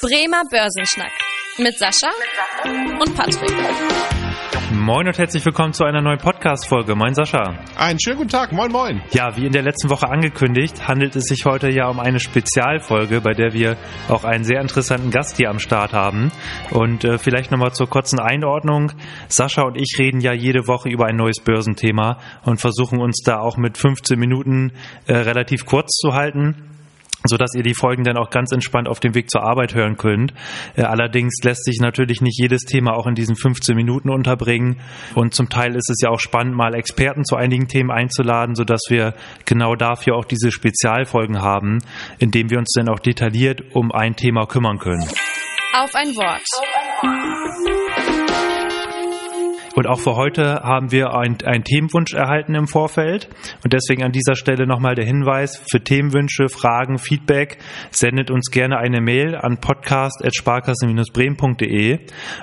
Bremer Börsenschnack mit Sascha und Patrick. Moin und herzlich willkommen zu einer neuen Podcast-Folge. Moin Sascha. Einen schönen guten Tag. Moin, moin. Ja, wie in der letzten Woche angekündigt, handelt es sich heute ja um eine Spezialfolge, bei der wir auch einen sehr interessanten Gast hier am Start haben. Und äh, vielleicht nochmal zur kurzen Einordnung. Sascha und ich reden ja jede Woche über ein neues Börsenthema und versuchen uns da auch mit 15 Minuten äh, relativ kurz zu halten so dass ihr die Folgen dann auch ganz entspannt auf dem Weg zur Arbeit hören könnt. Äh, allerdings lässt sich natürlich nicht jedes Thema auch in diesen 15 Minuten unterbringen und zum Teil ist es ja auch spannend, mal Experten zu einigen Themen einzuladen, so dass wir genau dafür auch diese Spezialfolgen haben, in denen wir uns dann auch detailliert um ein Thema kümmern können. Auf ein Wort. Auf ein Wort. Und auch für heute haben wir einen Themenwunsch erhalten im Vorfeld. Und deswegen an dieser Stelle nochmal der Hinweis für Themenwünsche, Fragen, Feedback. Sendet uns gerne eine Mail an podcast.sparkassen-bremen.de.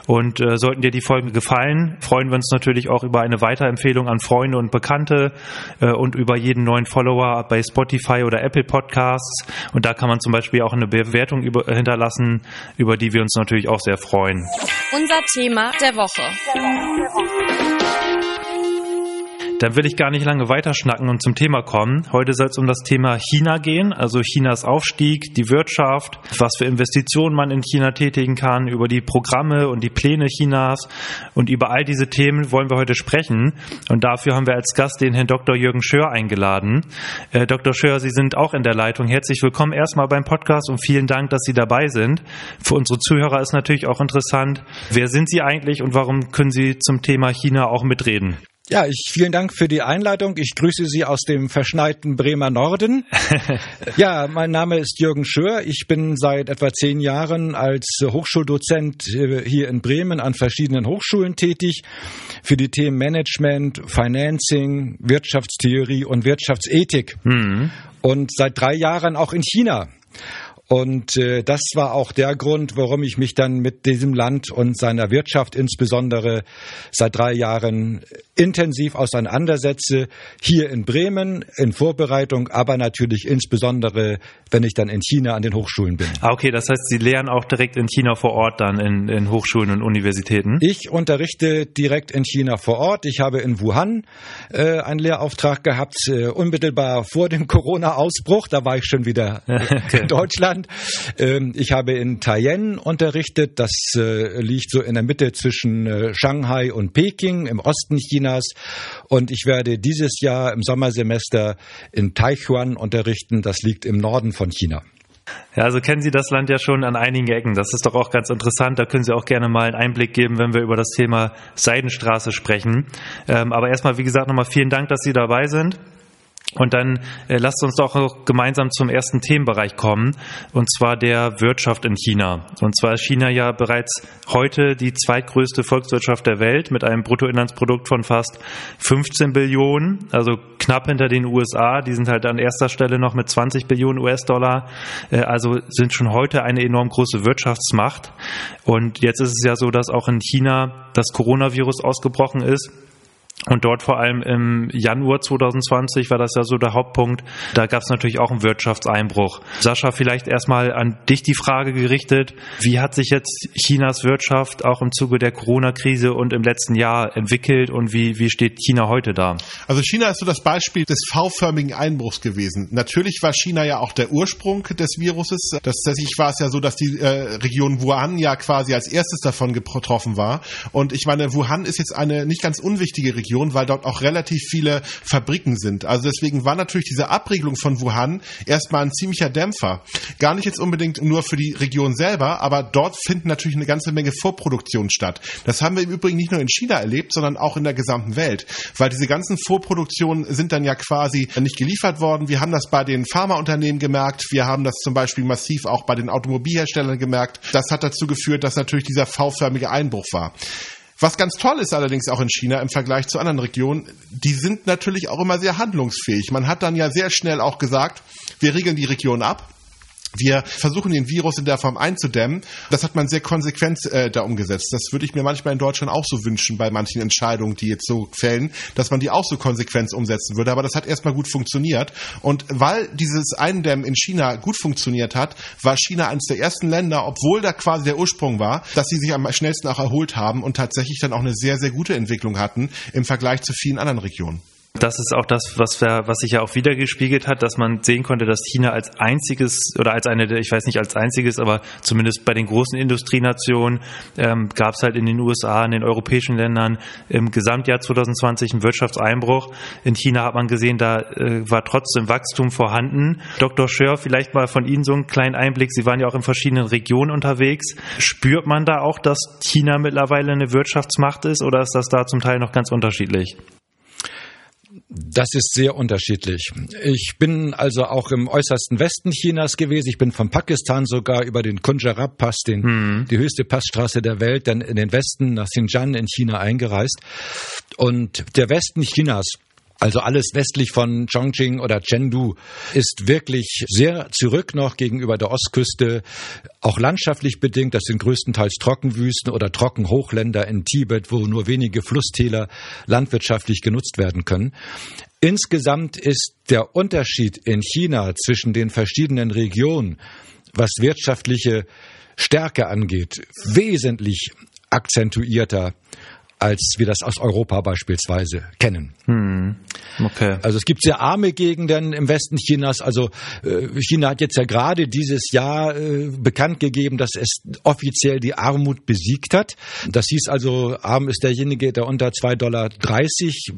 Und äh, sollten dir die Folgen gefallen, freuen wir uns natürlich auch über eine Weiterempfehlung an Freunde und Bekannte äh, und über jeden neuen Follower bei Spotify oder Apple Podcasts. Und da kann man zum Beispiel auch eine Bewertung über, hinterlassen, über die wir uns natürlich auch sehr freuen. Unser Thema der Woche. Der Woche. Thank you. Dann will ich gar nicht lange weiterschnacken und zum Thema kommen. Heute soll es um das Thema China gehen, also Chinas Aufstieg, die Wirtschaft, was für Investitionen man in China tätigen kann, über die Programme und die Pläne Chinas. Und über all diese Themen wollen wir heute sprechen. Und dafür haben wir als Gast den Herrn Dr. Jürgen Schör eingeladen. Äh, Dr. Schör, Sie sind auch in der Leitung. Herzlich willkommen erstmal beim Podcast und vielen Dank, dass Sie dabei sind. Für unsere Zuhörer ist natürlich auch interessant, wer sind Sie eigentlich und warum können Sie zum Thema China auch mitreden? Ja, ich vielen Dank für die Einleitung. Ich grüße Sie aus dem verschneiten Bremer Norden. ja, mein Name ist Jürgen Schör. Ich bin seit etwa zehn Jahren als Hochschuldozent äh, hier in Bremen an verschiedenen Hochschulen tätig für die Themen Management, Financing, Wirtschaftstheorie und Wirtschaftsethik. Mhm. Und seit drei Jahren auch in China. Und äh, das war auch der Grund, warum ich mich dann mit diesem Land und seiner Wirtschaft insbesondere seit drei Jahren intensiv auseinandersetze. Hier in Bremen in Vorbereitung, aber natürlich insbesondere, wenn ich dann in China an den Hochschulen bin. Ah, okay, das heißt, Sie lehren auch direkt in China vor Ort dann in, in Hochschulen und Universitäten? Ich unterrichte direkt in China vor Ort. Ich habe in Wuhan äh, einen Lehrauftrag gehabt, äh, unmittelbar vor dem Corona-Ausbruch. Da war ich schon wieder okay. in Deutschland. Deutschland. Ähm, ich habe in Taiyuan unterrichtet. Das äh, liegt so in der Mitte zwischen äh, Shanghai und Peking im Osten Chinas. Und ich werde dieses Jahr im Sommersemester in Taichuan unterrichten. Das liegt im Norden von China. Ja, also kennen Sie das Land ja schon an einigen Ecken. Das ist doch auch ganz interessant. Da können Sie auch gerne mal einen Einblick geben, wenn wir über das Thema Seidenstraße sprechen. Ähm, aber erstmal, wie gesagt, nochmal vielen Dank, dass Sie dabei sind. Und dann äh, lasst uns doch gemeinsam zum ersten Themenbereich kommen, und zwar der Wirtschaft in China. Und zwar ist China ja bereits heute die zweitgrößte Volkswirtschaft der Welt mit einem Bruttoinlandsprodukt von fast 15 Billionen, also knapp hinter den USA. Die sind halt an erster Stelle noch mit 20 Billionen US-Dollar. Äh, also sind schon heute eine enorm große Wirtschaftsmacht. Und jetzt ist es ja so, dass auch in China das Coronavirus ausgebrochen ist. Und dort vor allem im Januar 2020 war das ja so der Hauptpunkt. Da gab es natürlich auch einen Wirtschaftseinbruch. Sascha, vielleicht erstmal an dich die Frage gerichtet. Wie hat sich jetzt Chinas Wirtschaft auch im Zuge der Corona-Krise und im letzten Jahr entwickelt und wie, wie steht China heute da? Also China ist so das Beispiel des V-förmigen Einbruchs gewesen. Natürlich war China ja auch der Ursprung des Viruses. Das, tatsächlich war es ja so, dass die äh, Region Wuhan ja quasi als erstes davon getroffen war. Und ich meine, Wuhan ist jetzt eine nicht ganz unwichtige Region Region, weil dort auch relativ viele Fabriken sind. Also deswegen war natürlich diese Abriegelung von Wuhan erstmal ein ziemlicher Dämpfer. Gar nicht jetzt unbedingt nur für die Region selber, aber dort finden natürlich eine ganze Menge Vorproduktionen statt. Das haben wir im Übrigen nicht nur in China erlebt, sondern auch in der gesamten Welt, weil diese ganzen Vorproduktionen sind dann ja quasi nicht geliefert worden. Wir haben das bei den Pharmaunternehmen gemerkt, wir haben das zum Beispiel massiv auch bei den Automobilherstellern gemerkt. Das hat dazu geführt, dass natürlich dieser V-förmige Einbruch war. Was ganz toll ist allerdings auch in China im Vergleich zu anderen Regionen, die sind natürlich auch immer sehr handlungsfähig. Man hat dann ja sehr schnell auch gesagt, wir regeln die Region ab Wir versuchen den Virus in der Form einzudämmen. Das hat man sehr konsequent äh, da umgesetzt. Das würde ich mir manchmal in Deutschland auch so wünschen bei manchen Entscheidungen, die jetzt so fällen, dass man die auch so konsequent umsetzen würde. Aber das hat erstmal gut funktioniert. Und weil dieses Eindämmen in China gut funktioniert hat, war China eines der ersten Länder, obwohl da quasi der Ursprung war, dass sie sich am schnellsten auch erholt haben und tatsächlich dann auch eine sehr, sehr gute Entwicklung hatten im Vergleich zu vielen anderen Regionen. Das ist auch das, was, wir, was sich ja auch wiedergespiegelt hat, dass man sehen konnte, dass China als einziges oder als eine, ich weiß nicht als einziges, aber zumindest bei den großen Industrienationen ähm, gab es halt in den USA, in den europäischen Ländern im Gesamtjahr 2020 einen Wirtschaftseinbruch. In China hat man gesehen, da äh, war trotzdem Wachstum vorhanden. Dr. Schör, vielleicht mal von Ihnen so einen kleinen Einblick. Sie waren ja auch in verschiedenen Regionen unterwegs. Spürt man da auch, dass China mittlerweile eine Wirtschaftsmacht ist oder ist das da zum Teil noch ganz unterschiedlich? Das ist sehr unterschiedlich. Ich bin also auch im äußersten Westen Chinas gewesen. Ich bin von Pakistan sogar über den Kunjarab-Pass, den, mhm. die höchste Passstraße der Welt, dann in den Westen nach Xinjiang in China eingereist. Und der Westen Chinas also alles westlich von Chongqing oder Chengdu ist wirklich sehr zurück noch gegenüber der Ostküste, auch landschaftlich bedingt. Das sind größtenteils Trockenwüsten oder Trockenhochländer in Tibet, wo nur wenige Flusstäler landwirtschaftlich genutzt werden können. Insgesamt ist der Unterschied in China zwischen den verschiedenen Regionen, was wirtschaftliche Stärke angeht, wesentlich akzentuierter als wir das aus Europa beispielsweise kennen. Hm. Okay. Also es gibt sehr arme Gegenden im Westen Chinas. Also äh, China hat jetzt ja gerade dieses Jahr äh, bekannt gegeben, dass es offiziell die Armut besiegt hat. Das hieß also, arm ist derjenige, der unter 2,30 Dollar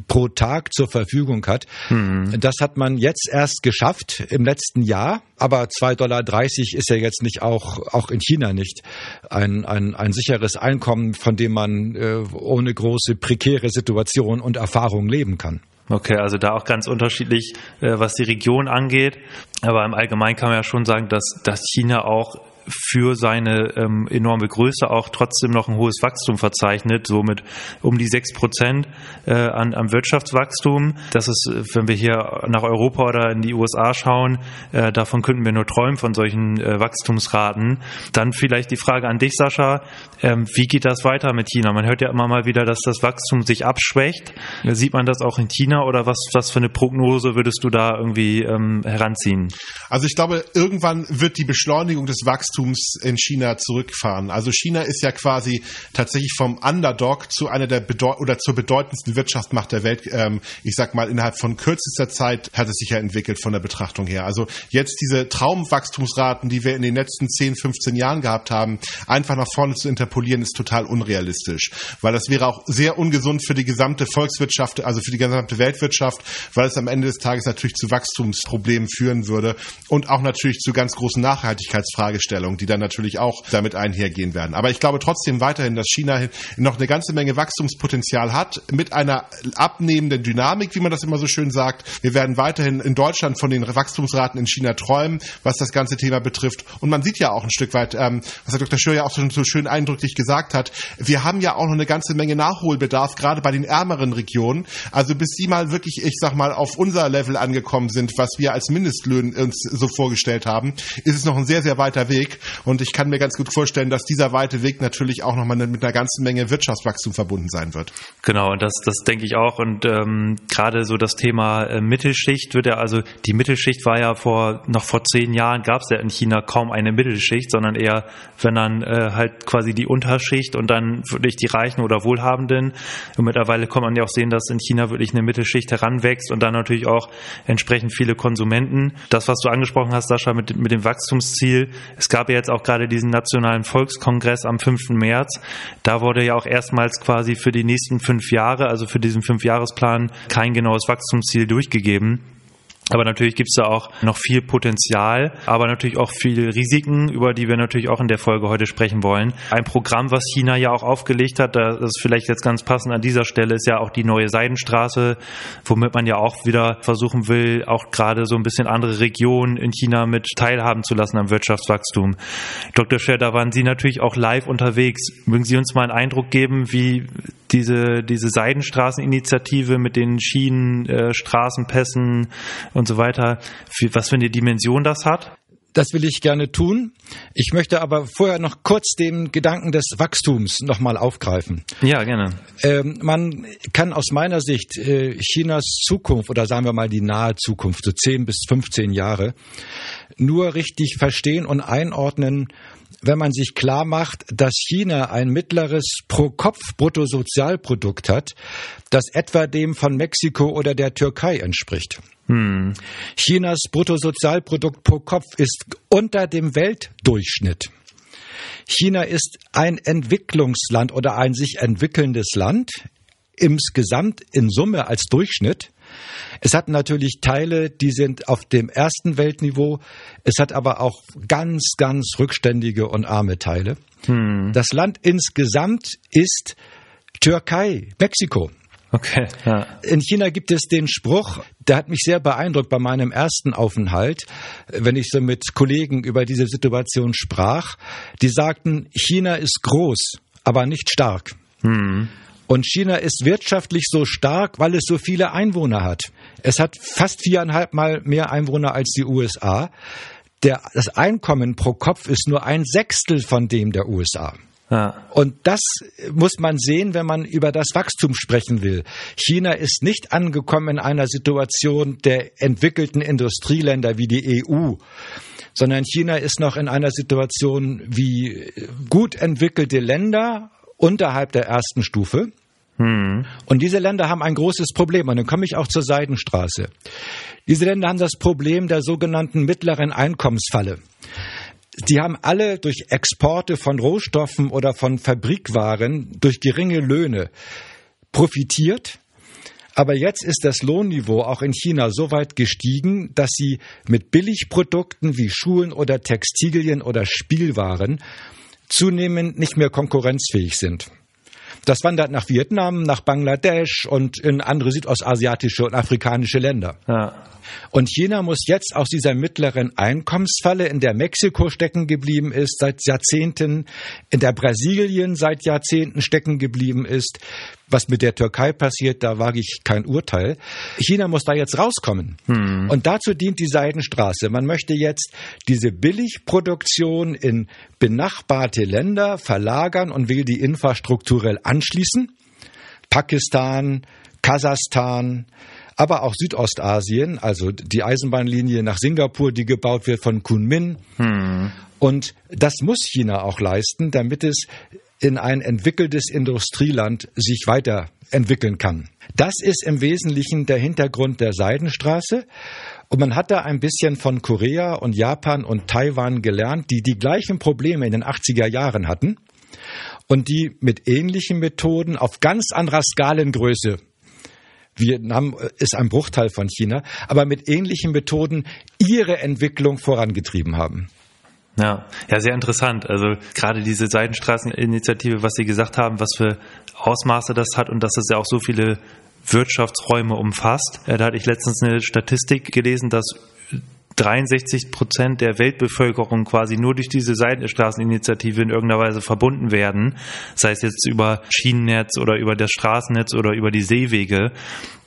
pro Tag zur Verfügung hat. Hm. Das hat man jetzt erst geschafft im letzten Jahr. Aber 2,30 Dollar ist ja jetzt nicht auch, auch in China nicht ein, ein, ein sicheres Einkommen, von dem man äh, ohne große prekäre Situation und Erfahrung leben kann. Okay, also da auch ganz unterschiedlich, äh, was die Region angeht. Aber im Allgemeinen kann man ja schon sagen, dass, dass China auch für seine ähm, enorme Größe auch trotzdem noch ein hohes Wachstum verzeichnet, somit um die sechs Prozent äh, an, am Wirtschaftswachstum. Das ist, wenn wir hier nach Europa oder in die USA schauen, äh, davon könnten wir nur träumen von solchen äh, Wachstumsraten. Dann vielleicht die Frage an dich, Sascha, ähm, wie geht das weiter mit China? Man hört ja immer mal wieder, dass das Wachstum sich abschwächt. Sieht man das auch in China oder was, was für eine Prognose würdest du da irgendwie ähm, heranziehen? Also ich glaube, irgendwann wird die Beschleunigung des Wachstums Wachstums in China zurückfahren. Also China ist ja quasi tatsächlich vom Underdog zu einer der Bedeu oder zur bedeutendsten Wirtschaftsmacht der Welt. Ähm, ich sag mal, innerhalb von kürzester Zeit hat es sich ja entwickelt von der Betrachtung her. Also jetzt diese Traumwachstumsraten, die wir in den letzten 10, 15 Jahren gehabt haben, einfach nach vorne zu interpolieren, ist total unrealistisch. Weil das wäre auch sehr ungesund für die gesamte Volkswirtschaft, also für die gesamte Weltwirtschaft, weil es am Ende des Tages natürlich zu Wachstumsproblemen führen würde und auch natürlich zu ganz großen Nachhaltigkeitsfragestellungen. Umstellung, die dann natürlich auch damit einhergehen werden. Aber ich glaube trotzdem weiterhin, dass China noch eine ganze Menge Wachstumspotenzial hat mit einer abnehmenden Dynamik, wie man das immer so schön sagt. Wir werden weiterhin in Deutschland von den Wachstumsraten in China träumen, was das ganze Thema betrifft. Und man sieht ja auch ein Stück weit, ähm, was Herr Dr. Schör ja auch so, so schön eindrücklich gesagt hat, wir haben ja auch noch eine ganze Menge Nachholbedarf, gerade bei den ärmeren Regionen. Also bis sie mal wirklich, ich sag mal, auf unser Level angekommen sind, was wir als Mindestlöhne uns so vorgestellt haben, ist es noch ein sehr, sehr weiter Weg. Und ich kann mir ganz gut vorstellen, dass dieser weite Weg natürlich auch nochmal mit einer ganzen Menge Wirtschaftswachstum verbunden sein wird. Genau, und das, das denke ich auch. Und ähm, gerade so das Thema äh, Mittelschicht wird ja, also die Mittelschicht war ja vor noch vor zehn Jahren gab es ja in China kaum eine Mittelschicht, sondern eher, wenn dann äh, halt quasi die Unterschicht und dann wirklich die Reichen oder Wohlhabenden. Und mittlerweile kann man ja auch sehen, dass in China wirklich eine Mittelschicht heranwächst und dann natürlich auch entsprechend viele Konsumenten. Das, was du angesprochen hast, Sascha, mit, mit dem Wachstumsziel, es gab gab ja jetzt auch gerade diesen Nationalen Volkskongress am 5. März. Da wurde ja auch erstmals quasi für die nächsten fünf Jahre, also für diesen Fünfjahresplan, kein genaues Wachstumsziel durchgegeben. Aber natürlich gibt es da auch noch viel Potenzial, aber natürlich auch viele Risiken, über die wir natürlich auch in der Folge heute sprechen wollen. Ein Programm, was China ja auch aufgelegt hat, das ist vielleicht jetzt ganz passend an dieser Stelle, ist ja auch die neue Seidenstraße, womit man ja auch wieder versuchen will, auch gerade so ein bisschen andere Regionen in China mit teilhaben zu lassen am Wirtschaftswachstum. Dr. Scher, da waren Sie natürlich auch live unterwegs. Mögen Sie uns mal einen Eindruck geben, wie diese, diese Seidenstraßeninitiative mit den Schienen, äh, Straßenpässen und so weiter, was für eine Dimension das hat? Das will ich gerne tun. Ich möchte aber vorher noch kurz den Gedanken des Wachstums nochmal aufgreifen. Ja, gerne. Ähm, man kann aus meiner Sicht äh, Chinas Zukunft oder sagen wir mal die nahe Zukunft, so 10 bis 15 Jahre, nur richtig verstehen und einordnen, wenn man sich klar macht, dass China ein mittleres Pro-Kopf-Bruttosozialprodukt hat, das etwa dem von Mexiko oder der Türkei entspricht. Hm. Chinas Bruttosozialprodukt pro Kopf ist unter dem Weltdurchschnitt. China ist ein Entwicklungsland oder ein sich entwickelndes Land insgesamt in Summe als Durchschnitt. Es hat natürlich Teile, die sind auf dem ersten Weltniveau. Es hat aber auch ganz, ganz rückständige und arme Teile. Hm. Das Land insgesamt ist Türkei, Mexiko. Okay, ja. In China gibt es den Spruch, der hat mich sehr beeindruckt bei meinem ersten Aufenthalt, wenn ich so mit Kollegen über diese Situation sprach. Die sagten, China ist groß, aber nicht stark. Hm. Und China ist wirtschaftlich so stark, weil es so viele Einwohner hat. Es hat fast viereinhalb Mal mehr Einwohner als die USA. Der, das Einkommen pro Kopf ist nur ein Sechstel von dem der USA. Ja. Und das muss man sehen, wenn man über das Wachstum sprechen will. China ist nicht angekommen in einer Situation der entwickelten Industrieländer wie die EU, sondern China ist noch in einer Situation wie gut entwickelte Länder unterhalb der ersten Stufe. Hm. Und diese Länder haben ein großes Problem. Und dann komme ich auch zur Seidenstraße. Diese Länder haben das Problem der sogenannten mittleren Einkommensfalle. Die haben alle durch Exporte von Rohstoffen oder von Fabrikwaren durch geringe Löhne profitiert. Aber jetzt ist das Lohnniveau auch in China so weit gestiegen, dass sie mit Billigprodukten wie Schuhen oder Textilien oder Spielwaren zunehmend nicht mehr konkurrenzfähig sind. Das wandert nach Vietnam, nach Bangladesch und in andere südostasiatische und afrikanische Länder. Ja. Und China muss jetzt aus dieser mittleren Einkommensfalle, in der Mexiko stecken geblieben ist, seit Jahrzehnten, in der Brasilien seit Jahrzehnten stecken geblieben ist, was mit der Türkei passiert, da wage ich kein Urteil. China muss da jetzt rauskommen. Hm. Und dazu dient die Seidenstraße. Man möchte jetzt diese Billigproduktion in benachbarte Länder verlagern und will die infrastrukturell anschließen. Pakistan, Kasachstan, aber auch Südostasien, also die Eisenbahnlinie nach Singapur, die gebaut wird von Kunmin. Hm. Und das muss China auch leisten, damit es in ein entwickeltes Industrieland sich weiterentwickeln kann. Das ist im Wesentlichen der Hintergrund der Seidenstraße. Und man hat da ein bisschen von Korea und Japan und Taiwan gelernt, die die gleichen Probleme in den 80er Jahren hatten und die mit ähnlichen Methoden auf ganz anderer Skalengröße Vietnam ist ein Bruchteil von China, aber mit ähnlichen Methoden ihre Entwicklung vorangetrieben haben. Ja, ja, sehr interessant. Also gerade diese Seidenstraßeninitiative, was Sie gesagt haben, was für Ausmaße das hat und dass es ja auch so viele Wirtschaftsräume umfasst. Äh, da hatte ich letztens eine Statistik gelesen, dass 63 Prozent der Weltbevölkerung quasi nur durch diese Seitenstraßeninitiative in irgendeiner Weise verbunden werden, sei es jetzt über Schienennetz oder über das Straßennetz oder über die Seewege,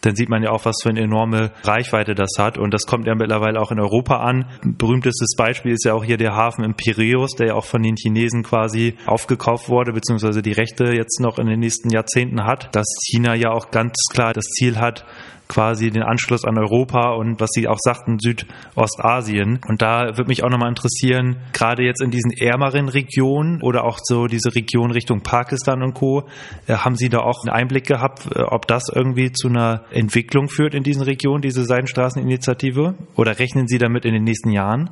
dann sieht man ja auch, was für eine enorme Reichweite das hat. Und das kommt ja mittlerweile auch in Europa an. Berühmtestes Beispiel ist ja auch hier der Hafen in Piräus, der ja auch von den Chinesen quasi aufgekauft wurde, beziehungsweise die Rechte jetzt noch in den nächsten Jahrzehnten hat, dass China ja auch ganz klar das Ziel hat, quasi den Anschluss an Europa und was Sie auch sagten, Südostasien. Und da würde mich auch nochmal interessieren, gerade jetzt in diesen ärmeren Regionen oder auch so diese Region Richtung Pakistan und Co., äh, haben Sie da auch einen Einblick gehabt, äh, ob das irgendwie zu einer Entwicklung führt in diesen Regionen, diese Seidenstraßeninitiative? Oder rechnen Sie damit in den nächsten Jahren?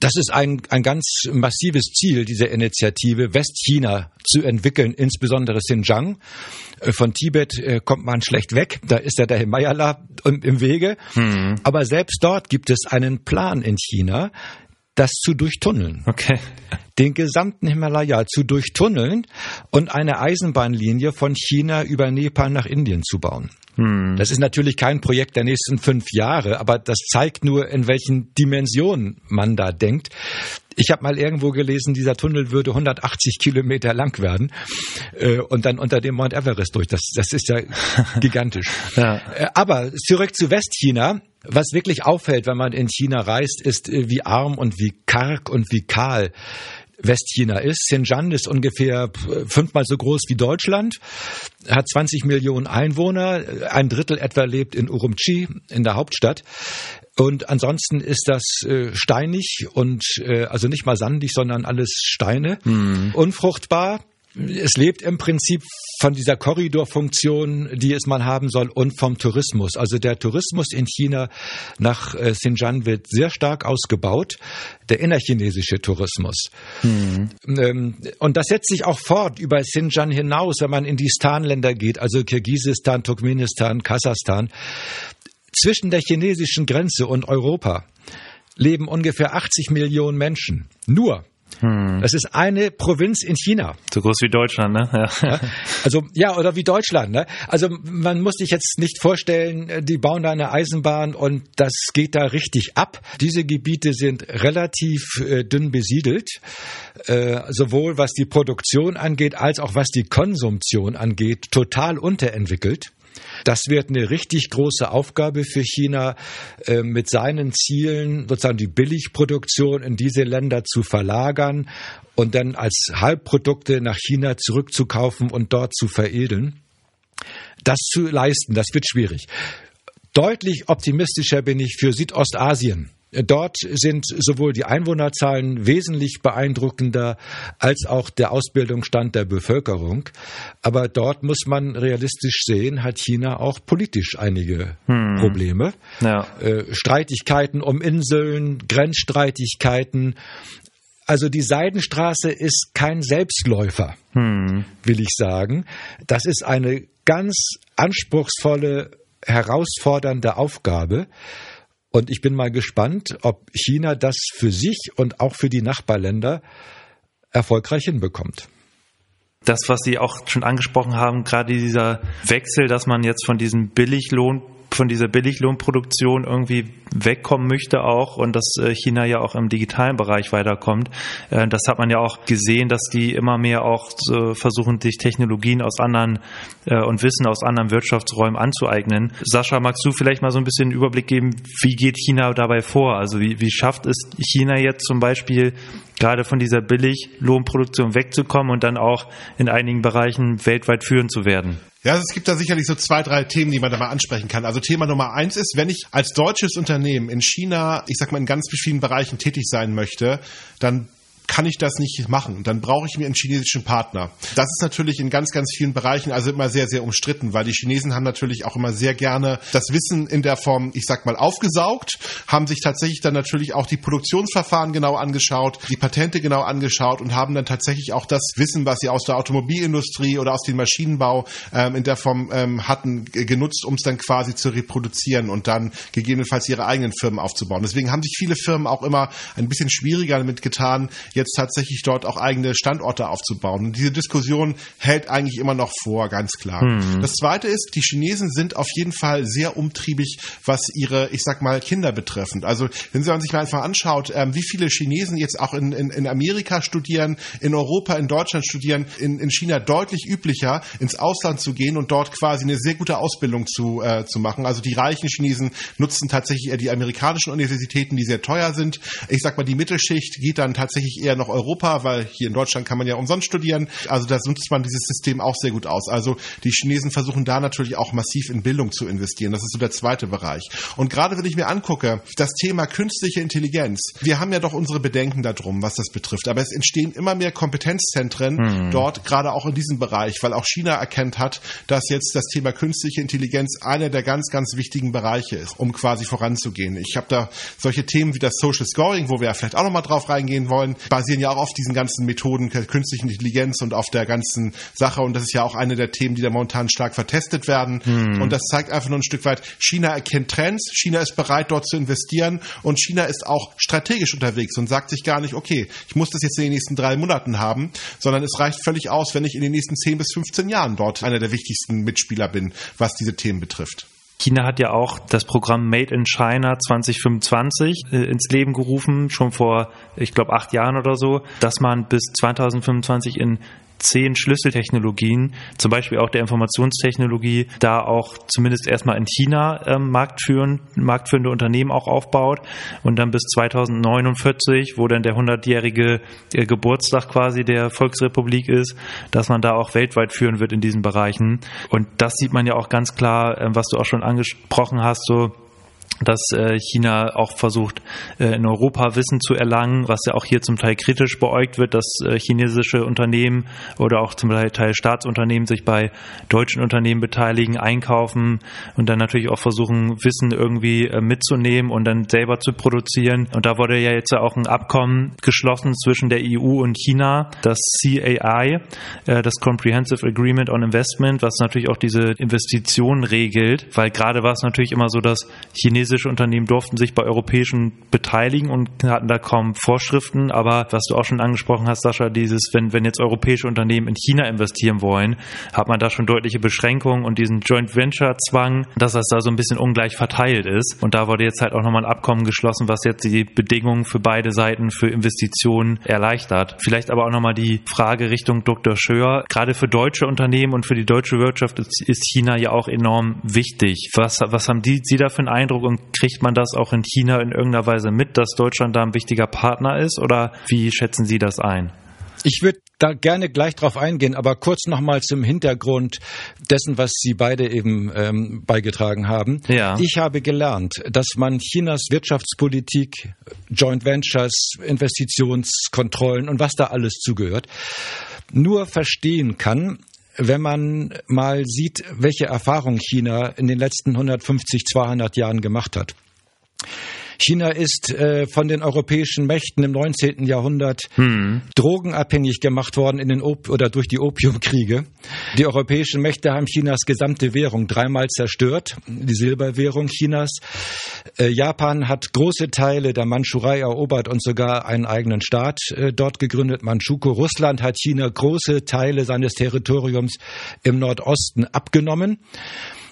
Das ist ein, ein ganz massives Ziel dieser Initiative, Westchina zu entwickeln, insbesondere Xinjiang. Äh, von Tibet äh, kommt man schlecht weg, da ist ja der Himalaya im Wege. Mhm. Aber selbst dort gibt es einen Plan in China, das zu durchtunneln. Okay. Den gesamten Himalaya zu durchtunneln und eine Eisenbahnlinie von China über Nepal nach Indien zu bauen. Hm. Das ist natürlich kein Projekt der nächsten fünf Jahre, aber das zeigt nur, in welchen Dimensionen man da denkt. Ich habe mal irgendwo gelesen, dieser Tunnel würde 180 Kilometer lang werden äh, und dann unter dem Mount Everest durch. Das, das ist ja gigantisch. ja. Äh, aber zurück zu Westchina. Was wirklich auffällt, wenn man in China reist, ist, äh, wie arm und wie karg und wie kahl Westchina ist. Xinjiang ist ungefähr fünfmal so groß wie Deutschland, hat 20 Millionen Einwohner, ein Drittel etwa lebt in Urumqi, in der Hauptstadt. Und ansonsten ist das äh, steinig und äh, also nicht mal sandig, sondern alles Steine, mhm. unfruchtbar es lebt im Prinzip von dieser Korridorfunktion, die es mal haben soll, und vom Tourismus. Also der Tourismus in China nach äh, Xinjiang wird sehr stark ausgebaut, der innerchinesische Tourismus. Mhm. Und das setzt sich auch fort über Xinjiang hinaus, wenn man in die Stan-Länder geht, also Kirgisistan, Turkmenistan, Kasachstan. Zwischen der chinesischen Grenze und Europa leben ungefähr 80 Millionen Menschen. Nur hm. Das ist eine Provinz in China. So groß wie Deutschland, ne? Ja. Also ja, oder wie Deutschland, ne? Also man muss sich jetzt nicht vorstellen, die bauen da eine Eisenbahn und das geht da richtig ab. Diese Gebiete sind relativ äh, dünn besiedelt, äh, sowohl was die Produktion angeht, als auch was die Konsumtion angeht, total unterentwickelt. Das wird eine richtig große Aufgabe für China, äh, mit seinen Zielen sozusagen die Billigproduktion in diese Länder zu verlagern und dann als Halbprodukte nach China zurückzukaufen und dort zu veredeln. Das zu leisten, das wird schwierig. Deutlich optimistischer bin ich für Südostasien. Dort sind sowohl die Einwohnerzahlen wesentlich beeindruckender als auch der Ausbildungsstand der Bevölkerung. Aber dort muss man realistisch sehen, hat China auch politisch einige hm. Probleme. Ja. Äh, Streitigkeiten um Inseln, Grenzstreitigkeiten. Also die Seidenstraße ist kein Selbstläufer, hm. will ich sagen. Das ist eine ganz anspruchsvolle, herausfordernde Aufgabe. Und ich bin mal gespannt, ob China das für sich und auch für die Nachbarländer erfolgreich hinbekommt. Das, was Sie auch schon angesprochen haben, gerade dieser Wechsel, dass man jetzt von diesem Billiglohn von dieser Billiglohnproduktion irgendwie wegkommen möchte auch und dass äh, China ja auch im digitalen Bereich weiterkommt. Äh, das hat man ja auch gesehen, dass die immer mehr auch versuchen, sich Technologien aus anderen äh, und Wissen aus anderen Wirtschaftsräumen anzueignen. Sascha, magst du vielleicht mal so ein bisschen einen Überblick geben, wie geht China dabei vor? Also wie, wie schafft es China jetzt zum Beispiel gerade von dieser Billiglohnproduktion wegzukommen und dann auch in einigen Bereichen weltweit führend zu werden? Ja, es gibt da sicherlich so zwei, drei Themen, die man da mal ansprechen kann. Also Thema Nummer eins ist, wenn ich als deutsches Unternehmen in China, ich sag mal, in ganz vielen Bereichen tätig sein möchte, dann kann ich das nicht machen. Dann brauche ich mir einen chinesischen Partner. Das ist natürlich in ganz, ganz vielen Bereichen also immer sehr, sehr umstritten, weil die Chinesen haben natürlich auch immer sehr gerne das Wissen in der Form, ich sag mal, aufgesaugt, haben sich tatsächlich dann natürlich auch die Produktionsverfahren genau angeschaut, die Patente genau angeschaut und haben dann tatsächlich auch das Wissen, was sie aus der Automobilindustrie oder aus dem Maschinenbau ähm, in der Form ähm, hatten, genutzt, um es dann quasi zu reproduzieren und dann gegebenenfalls ihre eigenen Firmen aufzubauen. Deswegen haben sich viele Firmen auch immer ein bisschen schwieriger damit getan, jetzt tatsächlich dort auch eigene Standorte aufzubauen. Und diese Diskussion hält eigentlich immer noch vor, ganz klar. Mhm. Das zweite ist, die Chinesen sind auf jeden Fall sehr umtriebig, was ihre, ich sag mal, Kinder betreffend. Also, wenn Sie sich mal einfach anschaut, ähm, wie viele Chinesen jetzt auch in, in, in Amerika studieren, in Europa, in Deutschland studieren, in, in China deutlich üblicher, ins Ausland zu gehen und dort quasi eine sehr gute Ausbildung zu, äh, zu machen. Also die reichen Chinesen nutzen tatsächlich eher die amerikanischen Universitäten, die sehr teuer sind. Ich sag mal, die Mittelschicht geht dann tatsächlich eher noch Europa, weil hier in Deutschland kann man ja umsonst studieren. Also da nutzt man dieses System auch sehr gut aus. Also die Chinesen versuchen da natürlich auch massiv in Bildung zu investieren. Das ist so der zweite Bereich. Und gerade wenn ich mir angucke, das Thema künstliche Intelligenz, wir haben ja doch unsere Bedenken darum, was das betrifft. Aber es entstehen immer mehr Kompetenzzentren mhm. dort, gerade auch in diesem Bereich, weil auch China erkennt hat, dass jetzt das Thema künstliche Intelligenz einer der ganz, ganz wichtigen Bereiche ist, um quasi voranzugehen. Ich habe da solche Themen wie das Social Scoring, wo wir ja vielleicht auch nochmal drauf reingehen wollen, basieren ja auch auf diesen ganzen Methoden künstlichen Intelligenz und auf der ganzen Sache. Und das ist ja auch eine der Themen, die da momentan stark vertestet werden. Hm. Und das zeigt einfach nur ein Stück weit, China erkennt Trends, China ist bereit, dort zu investieren und China ist auch strategisch unterwegs und sagt sich gar nicht, okay, ich muss das jetzt in den nächsten drei Monaten haben, sondern es reicht völlig aus, wenn ich in den nächsten zehn bis 15 Jahren dort einer der wichtigsten Mitspieler bin, was diese Themen betrifft. China hat ja auch das Programm Made in China 2025 äh, ins Leben gerufen, schon vor, ich glaube, acht Jahren oder so, dass man bis 2025 in zehn Schlüsseltechnologien, zum Beispiel auch der Informationstechnologie, da auch zumindest erstmal in China ähm, marktführend, marktführende Unternehmen auch aufbaut und dann bis 2049, wo dann der 100-jährige äh, Geburtstag quasi der Volksrepublik ist, dass man da auch weltweit führen wird in diesen Bereichen. Und das sieht man ja auch ganz klar, äh, was du auch schon angesprochen hast, so dass äh, China auch versucht, äh, in Europa Wissen zu erlangen, was ja auch hier zum Teil kritisch beäugt wird, dass äh, chinesische Unternehmen oder auch zum Teil Staatsunternehmen sich bei deutschen Unternehmen beteiligen, einkaufen und dann natürlich auch versuchen, Wissen irgendwie mitzunehmen und dann selber zu produzieren. Und da wurde ja jetzt auch ein Abkommen geschlossen zwischen der EU und China, das CAI, das Comprehensive Agreement on Investment, was natürlich auch diese Investitionen regelt, weil gerade war es natürlich immer so, dass Chinesen chinesische Unternehmen durften sich bei europäischen beteiligen und hatten da kaum Vorschriften. Aber was du auch schon angesprochen hast, Sascha, dieses, wenn, wenn jetzt europäische Unternehmen in China investieren wollen, hat man da schon deutliche Beschränkungen und diesen Joint Venture Zwang, dass das da so ein bisschen ungleich verteilt ist. Und da wurde jetzt halt auch nochmal ein Abkommen geschlossen, was jetzt die Bedingungen für beide Seiten für Investitionen erleichtert. Vielleicht aber auch nochmal die Frage Richtung Dr. Schör. Gerade für deutsche Unternehmen und für die deutsche Wirtschaft ist China ja auch enorm wichtig. Was, was haben die, Sie da für einen Eindruck und kriegt man das auch in China in irgendeiner Weise mit, dass Deutschland da ein wichtiger Partner ist oder wie schätzen Sie das ein? Ich würde da gerne gleich drauf eingehen, aber kurz nochmal zum Hintergrund dessen, was Sie beide eben ähm, beigetragen haben. Ja. Ich habe gelernt, dass man Chinas Wirtschaftspolitik, Joint Ventures, Investitionskontrollen und was da alles zugehört, nur verstehen kann, wenn man mal sieht, welche Erfahrungen China in den letzten 150, 200 Jahren gemacht hat. China ist äh, von den europäischen Mächten im 19. Jahrhundert hm. drogenabhängig gemacht worden in den Op oder durch die Opiumkriege. Die europäischen Mächte haben Chinas gesamte Währung dreimal zerstört, die Silberwährung Chinas. Äh, Japan hat große Teile der Mandschurei erobert und sogar einen eigenen Staat äh, dort gegründet, Manchukuo. Russland hat China große Teile seines Territoriums im Nordosten abgenommen.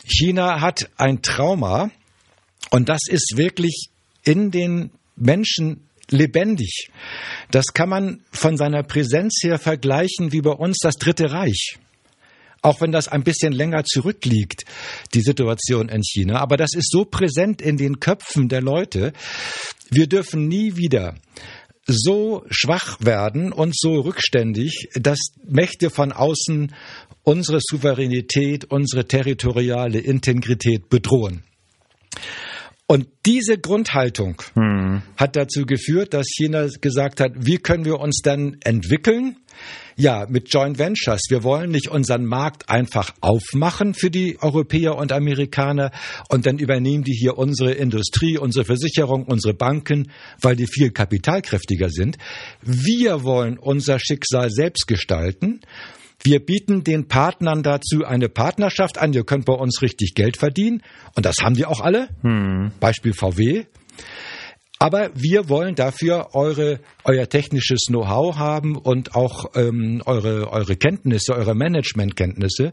China hat ein Trauma, und das ist wirklich in den Menschen lebendig. Das kann man von seiner Präsenz her vergleichen wie bei uns das Dritte Reich. Auch wenn das ein bisschen länger zurückliegt, die Situation in China. Aber das ist so präsent in den Köpfen der Leute. Wir dürfen nie wieder so schwach werden und so rückständig, dass Mächte von außen unsere Souveränität, unsere territoriale Integrität bedrohen. Und diese Grundhaltung hm. hat dazu geführt, dass China gesagt hat, wie können wir uns dann entwickeln? Ja, mit Joint Ventures. Wir wollen nicht unseren Markt einfach aufmachen für die Europäer und Amerikaner und dann übernehmen die hier unsere Industrie, unsere Versicherung, unsere Banken, weil die viel kapitalkräftiger sind. Wir wollen unser Schicksal selbst gestalten wir bieten den Partnern dazu eine Partnerschaft an. Ihr könnt bei uns richtig Geld verdienen. Und das haben die auch alle. Hm. Beispiel VW. Aber wir wollen dafür eure, euer technisches Know-how haben und auch ähm, eure, eure Kenntnisse, eure Managementkenntnisse,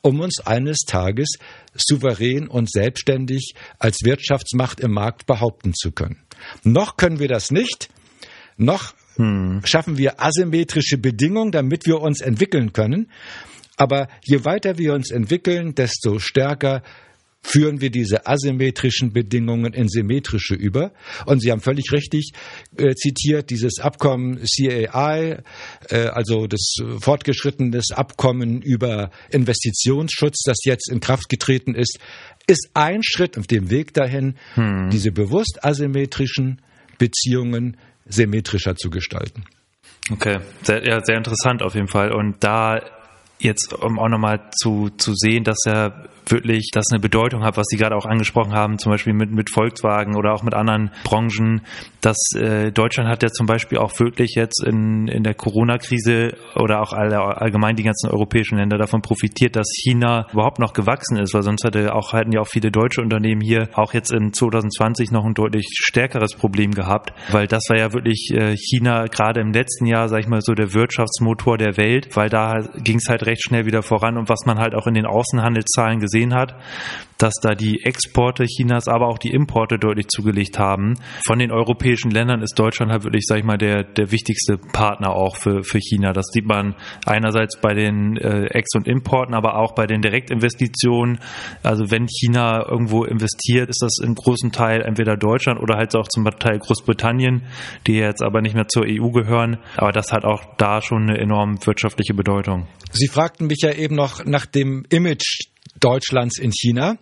um uns eines Tages souverän und selbstständig als Wirtschaftsmacht im Markt behaupten zu können. Noch können wir das nicht. Noch hm. schaffen wir asymmetrische Bedingungen, damit wir uns entwickeln können. Aber je weiter wir uns entwickeln, desto stärker führen wir diese asymmetrischen Bedingungen in symmetrische über. Und Sie haben völlig richtig äh, zitiert, dieses Abkommen CAI, äh, also das fortgeschrittene Abkommen über Investitionsschutz, das jetzt in Kraft getreten ist, ist ein Schritt auf dem Weg dahin, hm. diese bewusst asymmetrischen Beziehungen symmetrischer zu gestalten. Okay, sehr, ja, sehr interessant auf jeden Fall. Und da jetzt, um auch nochmal zu, zu sehen, dass er wirklich das eine Bedeutung hat, was Sie gerade auch angesprochen haben, zum Beispiel mit, mit Volkswagen oder auch mit anderen Branchen. Dass äh, Deutschland hat ja zum Beispiel auch wirklich jetzt in, in der Corona-Krise oder auch alle, allgemein die ganzen europäischen Länder davon profitiert, dass China überhaupt noch gewachsen ist, weil sonst hätte auch, hätten ja auch viele deutsche Unternehmen hier auch jetzt in 2020 noch ein deutlich stärkeres Problem gehabt, weil das war ja wirklich äh, China gerade im letzten Jahr, sag ich mal, so der Wirtschaftsmotor der Welt, weil da ging es halt recht schnell wieder voran und was man halt auch in den Außenhandelszahlen gesehen gesehen hat, dass da die Exporte Chinas, aber auch die Importe deutlich zugelegt haben. Von den europäischen Ländern ist Deutschland halt wirklich, sag ich mal, der, der wichtigste Partner auch für, für China. Das sieht man einerseits bei den äh, Ex- und Importen, aber auch bei den Direktinvestitionen. Also wenn China irgendwo investiert, ist das im großen Teil entweder Deutschland oder halt auch zum Teil Großbritannien, die jetzt aber nicht mehr zur EU gehören. Aber das hat auch da schon eine enorm wirtschaftliche Bedeutung. Sie fragten mich ja eben noch nach dem Image Deutschlands in China.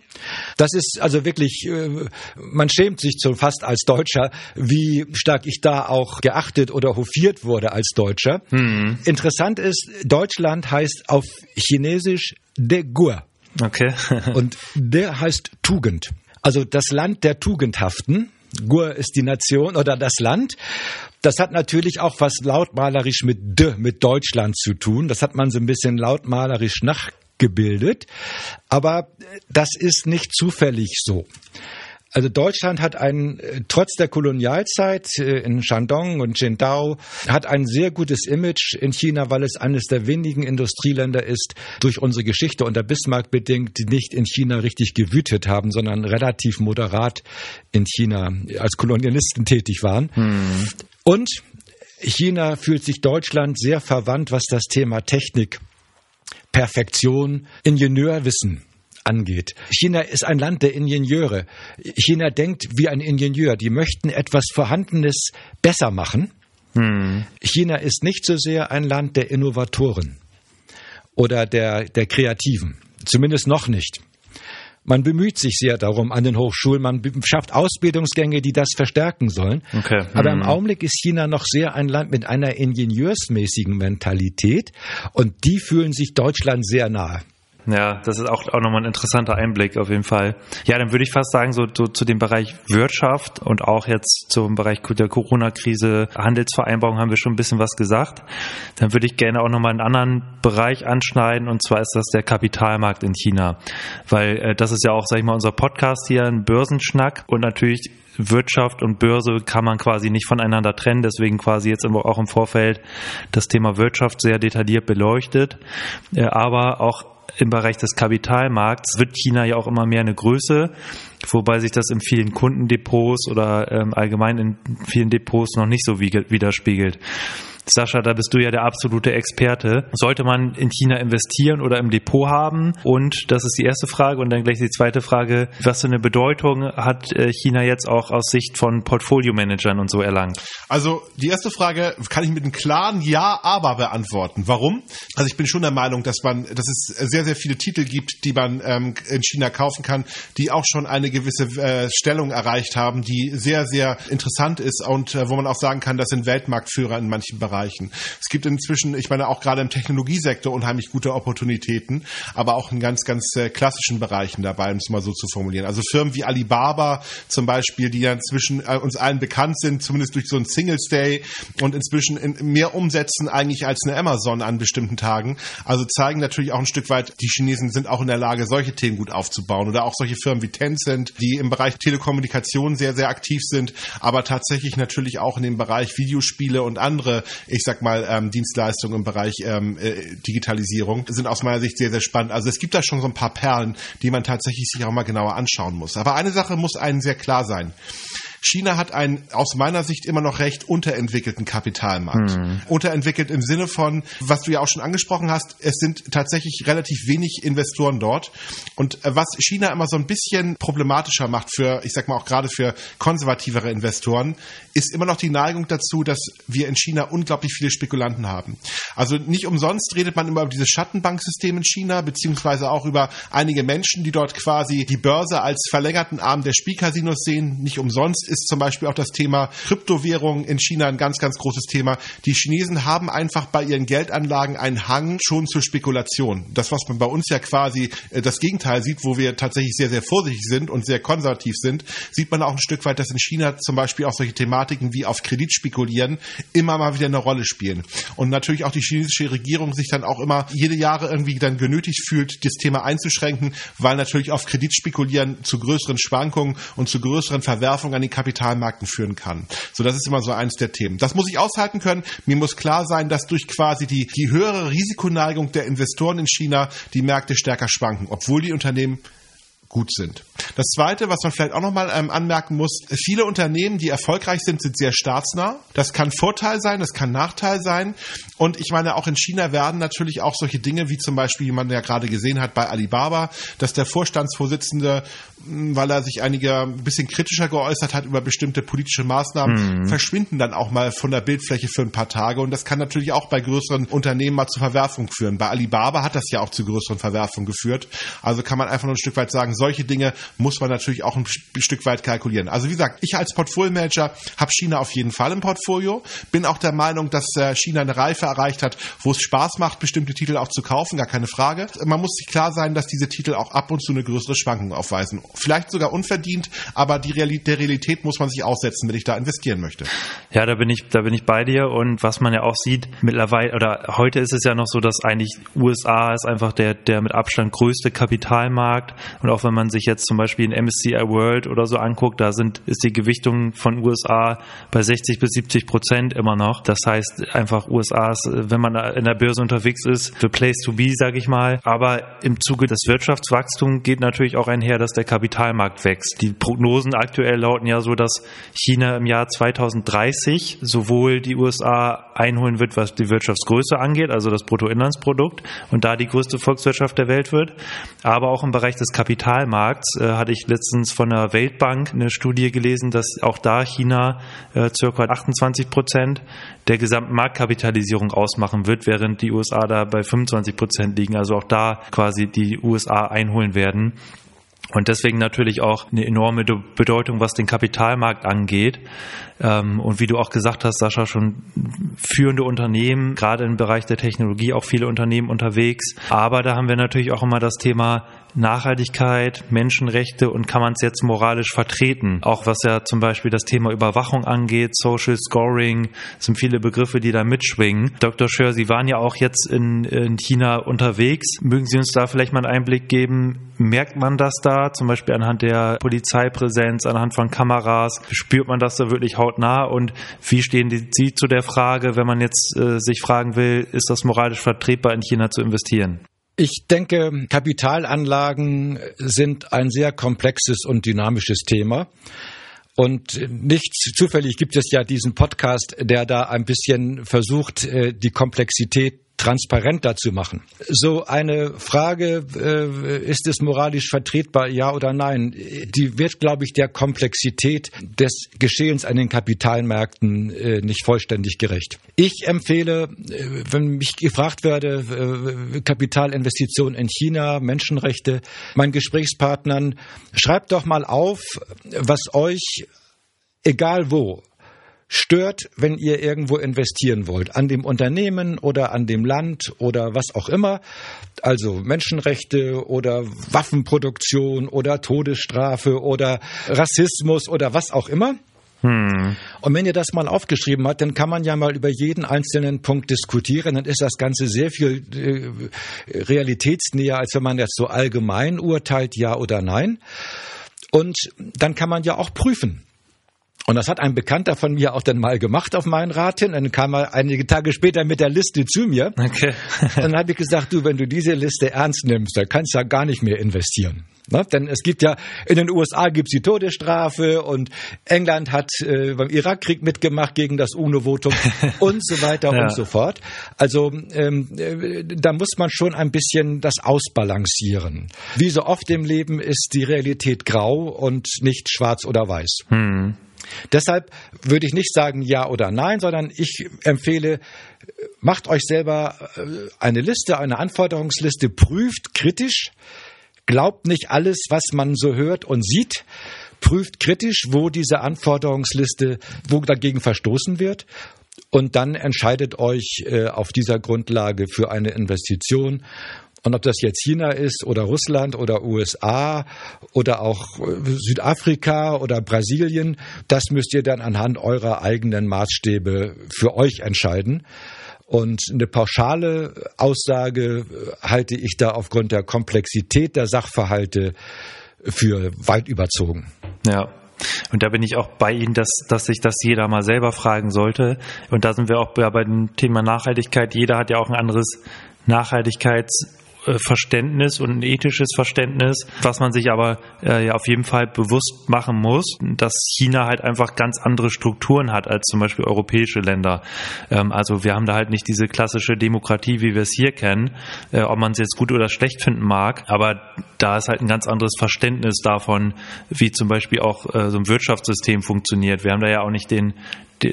Das ist also wirklich, äh, man schämt sich schon fast als Deutscher, wie stark ich da auch geachtet oder hofiert wurde als Deutscher. Mhm. Interessant ist, Deutschland heißt auf Chinesisch De Gur. Okay. Und der heißt Tugend. Also das Land der Tugendhaften. Gur ist die Nation oder das Land. Das hat natürlich auch was lautmalerisch mit D, mit Deutschland zu tun. Das hat man so ein bisschen lautmalerisch nachgebildet. Aber das ist nicht zufällig so. Also Deutschland hat ein, äh, trotz der Kolonialzeit äh, in Shandong und Qingdao, hat ein sehr gutes Image in China, weil es eines der wenigen Industrieländer ist, durch unsere Geschichte unter Bismarck bedingt, die nicht in China richtig gewütet haben, sondern relativ moderat in China als Kolonialisten tätig waren. Hm. Und China fühlt sich Deutschland sehr verwandt, was das Thema Technik, Perfektion, Ingenieurwissen angeht. China ist ein Land der Ingenieure. China denkt wie ein Ingenieur. Die möchten etwas Vorhandenes besser machen. Hm. China ist nicht so sehr ein Land der Innovatoren oder der, der Kreativen. Zumindest noch nicht. Man bemüht sich sehr darum an den Hochschulen, man schafft Ausbildungsgänge, die das verstärken sollen. Okay. Aber im hm. Augenblick ist China noch sehr ein Land mit einer ingenieursmäßigen Mentalität und die fühlen sich Deutschland sehr nahe. Ja, das ist auch, auch nochmal ein interessanter Einblick auf jeden Fall. Ja, dann würde ich fast sagen, so, so zu dem Bereich Wirtschaft und auch jetzt zum Bereich der Corona-Krise, Handelsvereinbarung haben wir schon ein bisschen was gesagt. Dann würde ich gerne auch nochmal einen anderen Bereich anschneiden und zwar ist das der Kapitalmarkt in China. Weil äh, das ist ja auch, sag ich mal, unser Podcast hier, ein Börsenschnack und natürlich Wirtschaft und Börse kann man quasi nicht voneinander trennen. Deswegen quasi jetzt auch im Vorfeld das Thema Wirtschaft sehr detailliert beleuchtet. Äh, aber auch im Bereich des Kapitalmarkts wird China ja auch immer mehr eine Größe, wobei sich das in vielen Kundendepots oder ähm, allgemein in vielen Depots noch nicht so widerspiegelt. Sascha, da bist du ja der absolute Experte. Sollte man in China investieren oder im Depot haben? Und das ist die erste Frage. Und dann gleich die zweite Frage. Was für eine Bedeutung hat äh, China jetzt auch aus Sicht von Portfolio-Managern und so erlangt? Also die erste Frage kann ich mit einem klaren Ja, aber beantworten. Warum? Also ich bin schon der Meinung, dass man, dass es sehr, sehr viele Titel gibt, die man ähm, in China kaufen kann, die auch schon eine gewisse äh, Stellung erreicht haben, die sehr, sehr interessant ist und äh, wo man auch sagen kann, das sind Weltmarktführer in manchen Bereichen erreichen. Es gibt inzwischen, ich meine, auch gerade im Technologiesektor unheimlich gute Opportunitäten, aber auch in ganz, ganz äh, klassischen Bereichen dabei, um es mal so zu formulieren. Also Firmen wie Alibaba zum Beispiel, die ja inzwischen äh, uns allen bekannt sind, zumindest durch so einen Singles Day und inzwischen in mehr umsetzen eigentlich als eine Amazon an bestimmten Tagen. Also zeigen natürlich auch ein Stück weit, die Chinesen sind auch in der Lage, solche Themen gut aufzubauen oder auch solche Firmen wie Tencent, die im Bereich Telekommunikation sehr, sehr aktiv sind, aber tatsächlich natürlich auch in dem Bereich Videospiele und andere ich sag mal, ähm, Dienstleistungen im Bereich ähm, äh, Digitalisierung sind aus meiner Sicht sehr, sehr spannend. Also es gibt da schon so ein paar Perlen, die man tatsächlich sich auch mal genauer anschauen muss. Aber eine Sache muss einem sehr klar sein. China hat einen aus meiner Sicht immer noch recht unterentwickelten Kapitalmarkt. Mhm. Unterentwickelt im Sinne von, was du ja auch schon angesprochen hast, es sind tatsächlich relativ wenig Investoren dort. Und äh, was China immer so ein bisschen problematischer macht für, ich sag mal auch gerade für konservativere Investoren, ist immer noch die Neigung dazu, dass wir in China unglaublich viele Spekulanten haben. Also nicht umsonst redet man immer über dieses Schattenbanksystem in China, beziehungsweise auch über einige Menschen, die dort quasi die Börse als verlängerten Arm der Spielcasinos sehen. Nicht umsonst ist zum Beispiel auch das Thema Kryptowährung in China ein ganz, ganz großes Thema. Die Chinesen haben einfach bei ihren Geldanlagen einen Hang schon zur Spekulation. Das, was man bei uns ja quasi äh, das Gegenteil sieht, wo wir tatsächlich sehr, sehr vorsichtig sind und sehr konservativ sind, sieht man auch ein Stück weit, dass in China zum Beispiel auch solche Thematiken wie auf Kredit spekulieren immer mal wieder eine Rolle spielen. Und natürlich auch die chinesische Regierung sich dann auch immer jede Jahre irgendwie dann genötigt fühlt, das Thema einzuschränken, weil natürlich auf Kredit spekulieren zu größeren Schwankungen und zu größeren Verwerfungen an den Kapitalmärkten führen kann. So, das ist immer so eins der Themen. Das muss ich aushalten können. Mir muss klar sein, dass durch quasi die, die höhere Risikoneigung der Investoren in China die Märkte stärker schwanken, obwohl die Unternehmen gut sind. Das Zweite, was man vielleicht auch nochmal ähm, anmerken muss, viele Unternehmen, die erfolgreich sind, sind sehr staatsnah. Das kann Vorteil sein, das kann Nachteil sein. Und ich meine, auch in China werden natürlich auch solche Dinge, wie zum Beispiel, wie man ja gerade gesehen hat bei Alibaba, dass der Vorstandsvorsitzende, hm, weil er sich einige ein bisschen kritischer geäußert hat über bestimmte politische Maßnahmen, mhm. verschwinden dann auch mal von der Bildfläche für ein paar Tage. Und das kann natürlich auch bei größeren Unternehmen mal zu Verwerfung führen. Bei Alibaba hat das ja auch zu größeren Verwerfungen geführt. Also kann man einfach nur ein Stück weit sagen, solche Dinge muss man natürlich auch ein Stück weit kalkulieren. Also wie gesagt, ich als Portfolio-Manager habe China auf jeden Fall im Portfolio. Bin auch der Meinung, dass äh, China eine Reife erreicht hat, wo es Spaß macht, bestimmte Titel auch zu kaufen, gar keine Frage. Man muss sich klar sein, dass diese Titel auch ab und zu eine größere Schwankung aufweisen. Vielleicht sogar unverdient, aber die Realität, der Realität muss man sich aussetzen, wenn ich da investieren möchte. Ja, da bin ich, da bin ich bei dir und was man ja auch sieht, mittlerweile oder heute ist es ja noch so, dass eigentlich USA ist einfach der, der mit Abstand größte Kapitalmarkt und auch wenn man sich jetzt zum Beispiel in MSCI World oder so anguckt, da sind, ist die Gewichtung von USA bei 60 bis 70 Prozent immer noch. Das heißt einfach USA wenn man in der Börse unterwegs ist, the place to be, sage ich mal. Aber im Zuge des Wirtschaftswachstums geht natürlich auch einher, dass der Kapitalmarkt wächst. Die Prognosen aktuell lauten ja so, dass China im Jahr 2030 sowohl die USA einholen wird, was die Wirtschaftsgröße angeht, also das Bruttoinlandsprodukt, und da die größte Volkswirtschaft der Welt wird, aber auch im Bereich des Kapitalmarkts äh, hatte ich letztens von der Weltbank eine Studie gelesen, dass auch da China äh, circa 28 Prozent der gesamten Marktkapitalisierung ausmachen wird, während die USA da bei 25 Prozent liegen. Also auch da quasi die USA einholen werden. Und deswegen natürlich auch eine enorme Bedeutung, was den Kapitalmarkt angeht. Ähm, und wie du auch gesagt hast, Sascha, schon führende Unternehmen, gerade im Bereich der Technologie auch viele Unternehmen unterwegs. Aber da haben wir natürlich auch immer das Thema Nachhaltigkeit, Menschenrechte und kann man es jetzt moralisch vertreten? Auch was ja zum Beispiel das Thema Überwachung angeht, Social Scoring, sind viele Begriffe, die da mitschwingen. Dr. Schör, Sie waren ja auch jetzt in, in China unterwegs. Mögen Sie uns da vielleicht mal einen Einblick geben? Merkt man das da, zum Beispiel anhand der Polizeipräsenz, anhand von Kameras? Spürt man das da wirklich hautnah? Und wie stehen Sie zu der Frage, wenn man jetzt äh, sich fragen will, ist das moralisch vertretbar, in China zu investieren? Ich denke, Kapitalanlagen sind ein sehr komplexes und dynamisches Thema. Und nicht zufällig gibt es ja diesen Podcast, der da ein bisschen versucht, äh, die Komplexität transparenter zu machen. So eine Frage, äh, ist es moralisch vertretbar, ja oder nein, die wird, glaube ich, der Komplexität des Geschehens an den Kapitalmärkten äh, nicht vollständig gerecht. Ich empfehle, äh, wenn mich gefragt werde, Kapitalinvestitionen in China, Menschenrechte, meinen Gesprächspartnern, schreibt doch mal auf, was euch egal wo, stört, wenn ihr irgendwo investieren wollt, an dem Unternehmen oder an dem Land oder was auch immer, also Menschenrechte oder Waffenproduktion oder Todesstrafe oder Rassismus oder was auch immer. Hm. Und wenn ihr das mal aufgeschrieben habt, dann kann man ja mal über jeden einzelnen Punkt diskutieren. Dann ist das Ganze sehr viel äh, realitätsnäher, als wenn man jetzt so allgemein urteilt, ja oder nein. Und dann kann man ja auch prüfen. Und das hat ein Bekannter von mir auch dann mal gemacht auf meinen Rat hin. Dann kam er einige Tage später mit der Liste zu mir. Okay. dann habe ich gesagt, du, wenn du diese Liste ernst nimmst, dann kannst du ja gar nicht mehr investieren. Ne? Denn es gibt ja, in den USA gibt es die Todesstrafe und England hat äh, beim Irakkrieg mitgemacht gegen das UNO-Votum und so weiter ja. und so fort. Also ähm, äh, da muss man schon ein bisschen das ausbalancieren. Wie so oft im Leben ist die Realität grau und nicht schwarz oder weiß. Hm. Deshalb würde ich nicht sagen ja oder nein, sondern ich empfehle, macht euch selber äh, eine Liste, eine Anforderungsliste, prüft kritisch, glaubt nicht alles, was man so hört und sieht, prüft kritisch, wo diese Anforderungsliste, wo dagegen verstoßen wird. Und dann entscheidet euch äh, auf dieser Grundlage für eine Investition und ob das jetzt China ist oder Russland oder USA oder auch äh, Südafrika oder Brasilien, das müsst ihr dann anhand eurer eigenen Maßstäbe für euch entscheiden. Und eine pauschale Aussage äh, halte ich da aufgrund der Komplexität der Sachverhalte für weit überzogen. Ja. Und da bin ich auch bei Ihnen, dass, dass sich das jeder mal selber fragen sollte. Und da sind wir auch bei, bei dem Thema Nachhaltigkeit. Jeder hat ja auch ein anderes Nachhaltigkeits- Verständnis und ein ethisches Verständnis, was man sich aber äh, ja auf jeden Fall bewusst machen muss, dass China halt einfach ganz andere Strukturen hat als zum Beispiel europäische Länder. Ähm, also wir haben da halt nicht diese klassische Demokratie, wie wir es hier kennen, äh, ob man es jetzt gut oder schlecht finden mag, aber da ist halt ein ganz anderes Verständnis davon, wie zum Beispiel auch äh, so ein Wirtschaftssystem funktioniert. Wir haben da ja auch nicht den,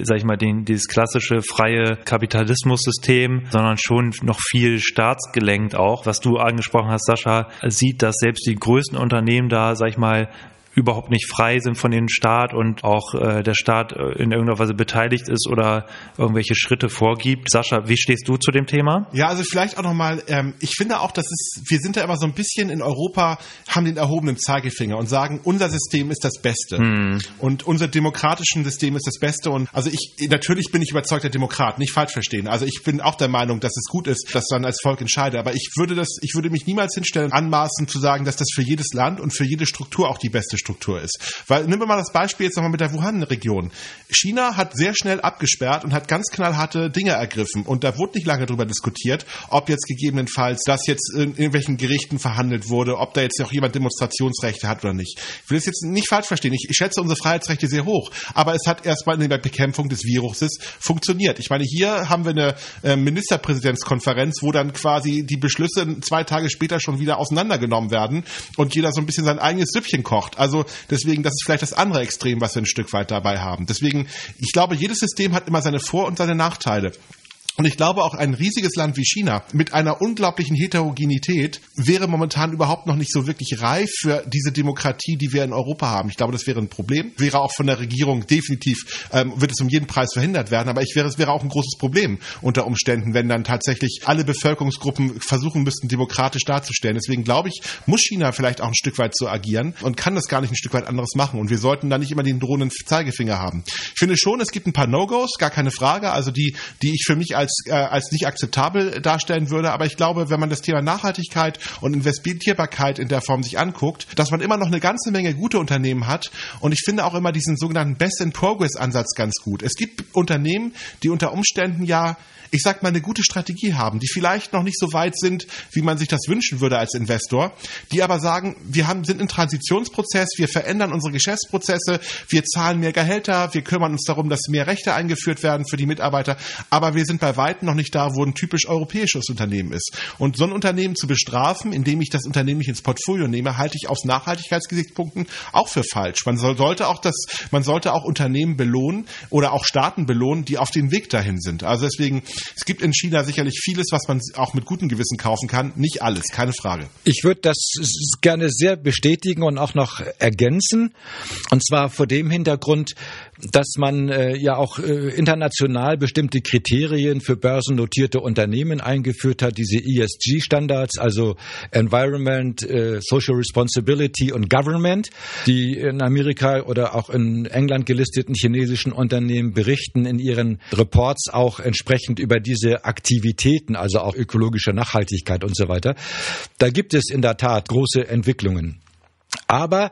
sag ich mal, den, dieses klassische freie Kapitalismussystem, sondern schon noch viel staatsgelenkt auch. Was du angesprochen hast, Sascha, sieht, dass selbst die größten Unternehmen da, sag ich mal, überhaupt nicht frei sind von dem Staat und auch äh, der Staat äh, in irgendeiner Weise beteiligt ist oder irgendwelche Schritte vorgibt. Sascha, wie stehst du zu dem Thema? Ja, also vielleicht auch nochmal, ähm, ich finde auch, dass es, wir sind da immer so ein bisschen in Europa, haben den erhobenen Zeigefinger und sagen, unser System ist das Beste. Hm. Und unser demokratisches System ist das Beste. Und also ich, natürlich bin ich überzeugter Demokrat, nicht falsch verstehen. Also ich bin auch der Meinung, dass es gut ist, dass dann als Volk entscheide. Aber ich würde das, ich würde mich niemals hinstellen, anmaßen zu sagen, dass das für jedes Land und für jede Struktur auch die beste Struktur ist. Weil, nehmen wir mal das Beispiel jetzt nochmal mit der Wuhan-Region. China hat sehr schnell abgesperrt und hat ganz knallharte Dinge ergriffen. Und da wurde nicht lange darüber diskutiert, ob jetzt gegebenenfalls das jetzt in irgendwelchen Gerichten verhandelt wurde, ob da jetzt auch jemand Demonstrationsrechte hat oder nicht. Ich will es jetzt nicht falsch verstehen. Ich, ich schätze unsere Freiheitsrechte sehr hoch. Aber es hat erstmal in der Bekämpfung des Viruses funktioniert. Ich meine, hier haben wir eine äh, Ministerpräsidentskonferenz, wo dann quasi die Beschlüsse zwei Tage später schon wieder auseinandergenommen werden und jeder so ein bisschen sein eigenes Süppchen kocht. Also Deswegen, das ist vielleicht das andere Extrem, was wir ein Stück weit dabei haben. Deswegen, ich glaube, jedes System hat immer seine Vor- und seine Nachteile. Und ich glaube, auch ein riesiges Land wie China mit einer unglaublichen Heterogenität wäre momentan überhaupt noch nicht so wirklich reif für diese Demokratie, die wir in Europa haben. Ich glaube, das wäre ein Problem. Wäre auch von der Regierung definitiv, ähm, wird es um jeden Preis verhindert werden. Aber ich wäre, es wäre auch ein großes Problem unter Umständen, wenn dann tatsächlich alle Bevölkerungsgruppen versuchen müssten, demokratisch darzustellen. Deswegen glaube ich, muss China vielleicht auch ein Stück weit so agieren und kann das gar nicht ein Stück weit anderes machen. Und wir sollten da nicht immer den drohenden Zeigefinger haben. Ich finde schon, es gibt ein paar No-Gos, gar keine Frage. Also die, die ich für mich als als, äh, als nicht akzeptabel darstellen würde. Aber ich glaube, wenn man das Thema Nachhaltigkeit und Investierbarkeit in der Form sich anguckt, dass man immer noch eine ganze Menge gute Unternehmen hat. Und ich finde auch immer diesen sogenannten Best-in-Progress-Ansatz ganz gut. Es gibt Unternehmen, die unter Umständen ja ich sag mal, eine gute Strategie haben, die vielleicht noch nicht so weit sind, wie man sich das wünschen würde als Investor, die aber sagen, wir haben, sind im Transitionsprozess, wir verändern unsere Geschäftsprozesse, wir zahlen mehr Gehälter, wir kümmern uns darum, dass mehr Rechte eingeführt werden für die Mitarbeiter, aber wir sind bei weitem noch nicht da, wo ein typisch europäisches Unternehmen ist. Und so ein Unternehmen zu bestrafen, indem ich das Unternehmen nicht ins Portfolio nehme, halte ich aus Nachhaltigkeitsgesichtspunkten auch für falsch. Man soll, sollte auch das, man sollte auch Unternehmen belohnen oder auch Staaten belohnen, die auf dem Weg dahin sind. Also deswegen es gibt in China sicherlich vieles, was man auch mit gutem Gewissen kaufen kann. Nicht alles, keine Frage. Ich würde das gerne sehr bestätigen und auch noch ergänzen. Und zwar vor dem Hintergrund, dass man äh, ja auch äh, international bestimmte Kriterien für börsennotierte Unternehmen eingeführt hat, diese ESG-Standards, also Environment, äh, Social Responsibility und Government, die in Amerika oder auch in England gelisteten chinesischen Unternehmen berichten in ihren Reports auch entsprechend über diese Aktivitäten, also auch ökologische Nachhaltigkeit und so weiter. Da gibt es in der Tat große Entwicklungen. Aber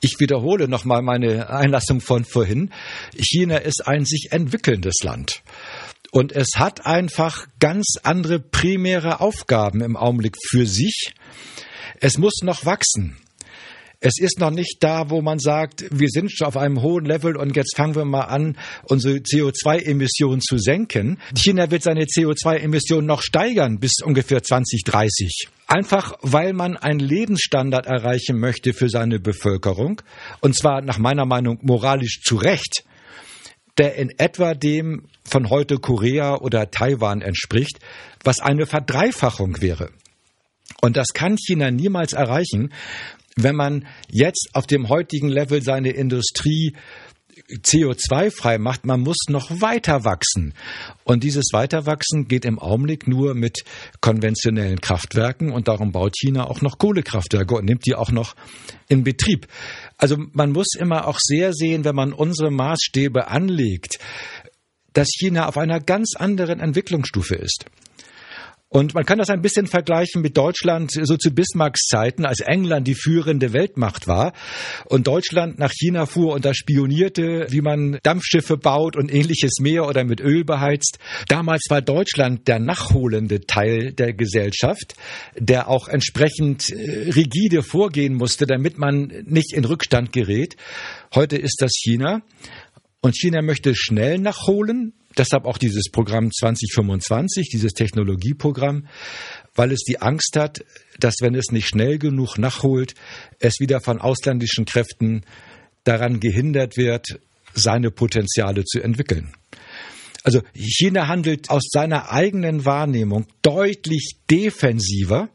ich wiederhole nochmal meine Einlassung von vorhin. China ist ein sich entwickelndes Land. Und es hat einfach ganz andere primäre Aufgaben im Augenblick für sich. Es muss noch wachsen. Es ist noch nicht da, wo man sagt, wir sind schon auf einem hohen Level und jetzt fangen wir mal an, unsere CO2-Emissionen zu senken. China wird seine CO2-Emissionen noch steigern bis ungefähr 2030. Einfach weil man einen Lebensstandard erreichen möchte für seine Bevölkerung. Und zwar nach meiner Meinung moralisch zu Recht der in etwa dem von heute Korea oder Taiwan entspricht, was eine Verdreifachung wäre. Und das kann China niemals erreichen, wenn man jetzt auf dem heutigen Level seine Industrie CO2-frei macht, man muss noch weiter wachsen. Und dieses Weiterwachsen geht im Augenblick nur mit konventionellen Kraftwerken und darum baut China auch noch Kohlekraftwerke und nimmt die auch noch in Betrieb. Also man muss immer auch sehr sehen, wenn man unsere Maßstäbe anlegt, dass China auf einer ganz anderen Entwicklungsstufe ist. Und man kann das ein bisschen vergleichen mit Deutschland so zu Bismarcks Zeiten, als England die führende Weltmacht war und Deutschland nach China fuhr und da spionierte, wie man Dampfschiffe baut und ähnliches mehr oder mit Öl beheizt. Damals war Deutschland der nachholende Teil der Gesellschaft, der auch entsprechend äh, rigide vorgehen musste, damit man nicht in Rückstand gerät. Heute ist das China. Und China möchte schnell nachholen, deshalb auch dieses Programm 2025, dieses Technologieprogramm, weil es die Angst hat, dass wenn es nicht schnell genug nachholt, es wieder von ausländischen Kräften daran gehindert wird, seine Potenziale zu entwickeln. Also China handelt aus seiner eigenen Wahrnehmung deutlich defensiver,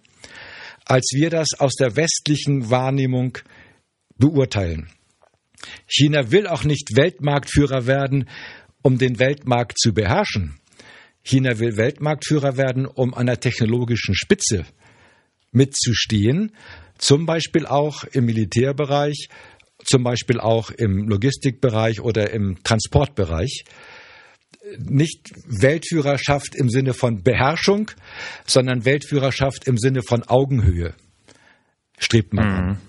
als wir das aus der westlichen Wahrnehmung beurteilen. China will auch nicht Weltmarktführer werden, um den Weltmarkt zu beherrschen. China will Weltmarktführer werden, um an der technologischen Spitze mitzustehen, zum Beispiel auch im Militärbereich, zum Beispiel auch im Logistikbereich oder im Transportbereich. Nicht Weltführerschaft im Sinne von Beherrschung, sondern Weltführerschaft im Sinne von Augenhöhe strebt man mhm. an.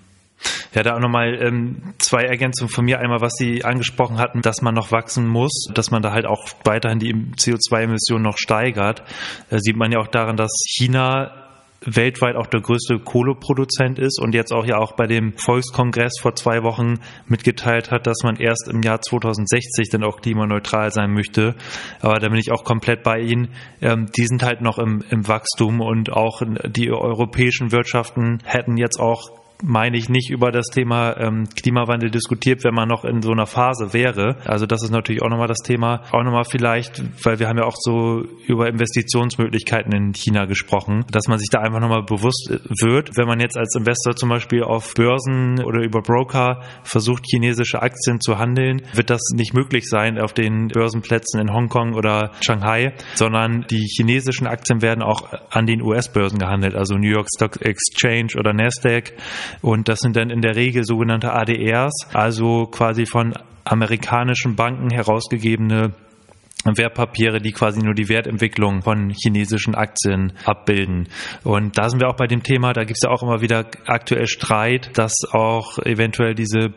Ja, da auch nochmal ähm, zwei Ergänzungen von mir. Einmal, was Sie angesprochen hatten, dass man noch wachsen muss, dass man da halt auch weiterhin die CO2-Emissionen noch steigert. Da sieht man ja auch daran, dass China weltweit auch der größte Kohleproduzent ist und jetzt auch ja auch bei dem Volkskongress vor zwei Wochen mitgeteilt hat, dass man erst im Jahr 2060 dann auch klimaneutral sein möchte. Aber da bin ich auch komplett bei Ihnen. Ähm, die sind halt noch im, im Wachstum und auch die europäischen Wirtschaften hätten jetzt auch meine ich, nicht über das Thema ähm, Klimawandel diskutiert, wenn man noch in so einer Phase wäre. Also das ist natürlich auch nochmal das Thema. Auch nochmal vielleicht, weil wir haben ja auch so über Investitionsmöglichkeiten in China gesprochen, dass man sich da einfach nochmal bewusst wird, wenn man jetzt als Investor zum Beispiel auf Börsen oder über Broker versucht, chinesische Aktien zu handeln, wird das nicht möglich sein auf den Börsenplätzen in Hongkong oder Shanghai, sondern die chinesischen Aktien werden auch an den US-Börsen gehandelt, also New York Stock Exchange oder Nasdaq. Und das sind dann in der Regel sogenannte ADRs, also quasi von amerikanischen Banken herausgegebene Wertpapiere, die quasi nur die Wertentwicklung von chinesischen Aktien abbilden. Und da sind wir auch bei dem Thema, da gibt es ja auch immer wieder aktuell Streit, dass auch eventuell diese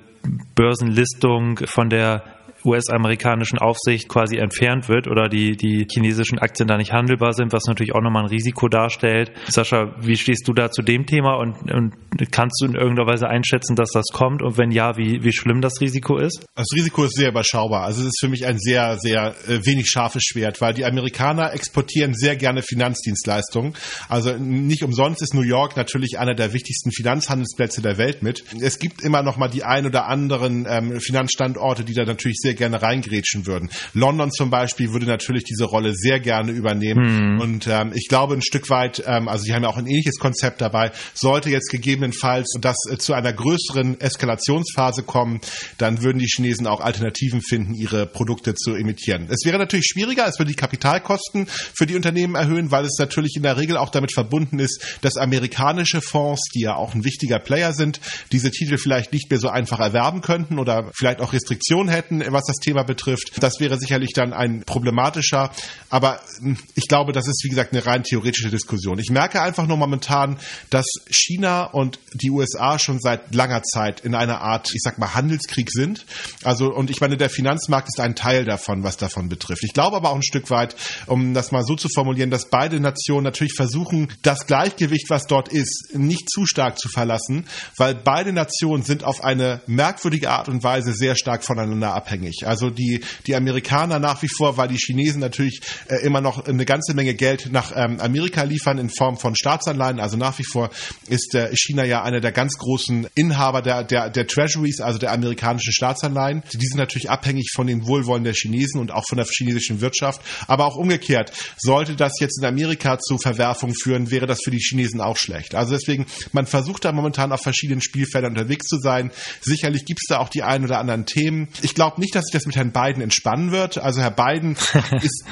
Börsenlistung von der US-amerikanischen Aufsicht quasi entfernt wird oder die, die chinesischen Aktien da nicht handelbar sind, was natürlich auch nochmal ein Risiko darstellt. Sascha, wie stehst du da zu dem Thema und, und kannst du in irgendeiner Weise einschätzen, dass das kommt und wenn ja, wie, wie schlimm das Risiko ist? Das Risiko ist sehr überschaubar. Also es ist für mich ein sehr, sehr äh, wenig scharfes Schwert, weil die Amerikaner exportieren sehr gerne Finanzdienstleistungen. Also nicht umsonst ist New York natürlich einer der wichtigsten Finanzhandelsplätze der Welt mit. Es gibt immer noch mal die ein oder anderen ähm, Finanzstandorte, die da natürlich sehr sehr gerne reingrätschen würden. London zum Beispiel würde natürlich diese Rolle sehr gerne übernehmen. Mhm. Und ähm, ich glaube ein Stück weit, ähm, also sie haben ja auch ein ähnliches Konzept dabei, sollte jetzt gegebenenfalls das äh, zu einer größeren Eskalationsphase kommen, dann würden die Chinesen auch Alternativen finden, ihre Produkte zu emittieren. Es wäre natürlich schwieriger, es würde die Kapitalkosten für die Unternehmen erhöhen, weil es natürlich in der Regel auch damit verbunden ist, dass amerikanische Fonds, die ja auch ein wichtiger Player sind, diese Titel vielleicht nicht mehr so einfach erwerben könnten oder vielleicht auch Restriktionen hätten, was das Thema betrifft. Das wäre sicherlich dann ein problematischer. Aber hm, ich glaube, das ist, wie gesagt, eine rein theoretische Diskussion. Ich merke einfach nur momentan, dass China und die USA schon seit langer Zeit in einer Art, ich sag mal, Handelskrieg sind. Also, und ich meine, der Finanzmarkt ist ein Teil davon, was davon betrifft. Ich glaube aber auch ein Stück weit, um das mal so zu formulieren, dass beide Nationen natürlich versuchen, das Gleichgewicht, was dort ist, nicht zu stark zu verlassen, weil beide Nationen sind auf eine merkwürdige Art und Weise sehr stark voneinander abhängig abhängig. Also die, die Amerikaner nach wie vor, weil die Chinesen natürlich äh, immer noch eine ganze Menge Geld nach ähm, Amerika liefern in Form von Staatsanleihen. Also nach wie vor ist äh, China ja einer der ganz großen Inhaber der, der, der Treasuries, also der amerikanischen Staatsanleihen. Die sind natürlich abhängig von den Wohlwollen der Chinesen und auch von der chinesischen Wirtschaft. Aber auch umgekehrt, sollte das jetzt in Amerika zu Verwerfungen führen, wäre das für die Chinesen auch schlecht. Also deswegen, man versucht da momentan auf verschiedenen Spielfeldern unterwegs zu sein. Sicherlich gibt es da auch die ein oder anderen Themen. Ich glaube nicht, dass sich das mit Herrn Biden entspannen wird. Also Herr Biden ist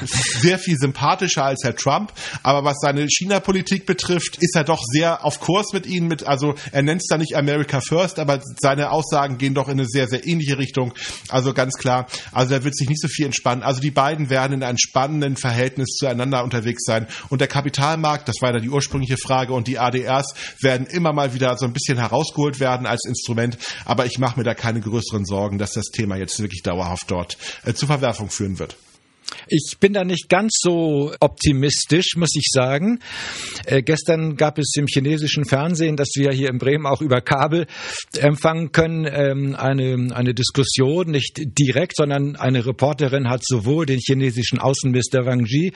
sehr viel sympathischer als Herr Trump, aber was seine China-Politik betrifft, ist er doch sehr auf Kurs mit ihnen. Mit, also er nennt es da nicht America First, aber seine Aussagen gehen doch in eine sehr, sehr ähnliche Richtung. Also ganz klar, also er wird sich nicht so viel entspannen. Also die beiden werden in einem spannenden Verhältnis zueinander unterwegs sein. Und der Kapitalmarkt, das war ja die ursprüngliche Frage, und die ADRs werden immer mal wieder so ein bisschen herausgeholt werden als Instrument. Aber ich mache mir da keine größeren Sorgen, dass das Thema jetzt wirklich dauerhaft dort äh, zu Verwerfung führen wird. Ich bin da nicht ganz so optimistisch, muss ich sagen. Äh, gestern gab es im chinesischen Fernsehen, das wir hier in Bremen auch über Kabel empfangen können, ähm, eine, eine Diskussion, nicht direkt, sondern eine Reporterin hat sowohl den chinesischen Außenminister Wang Yi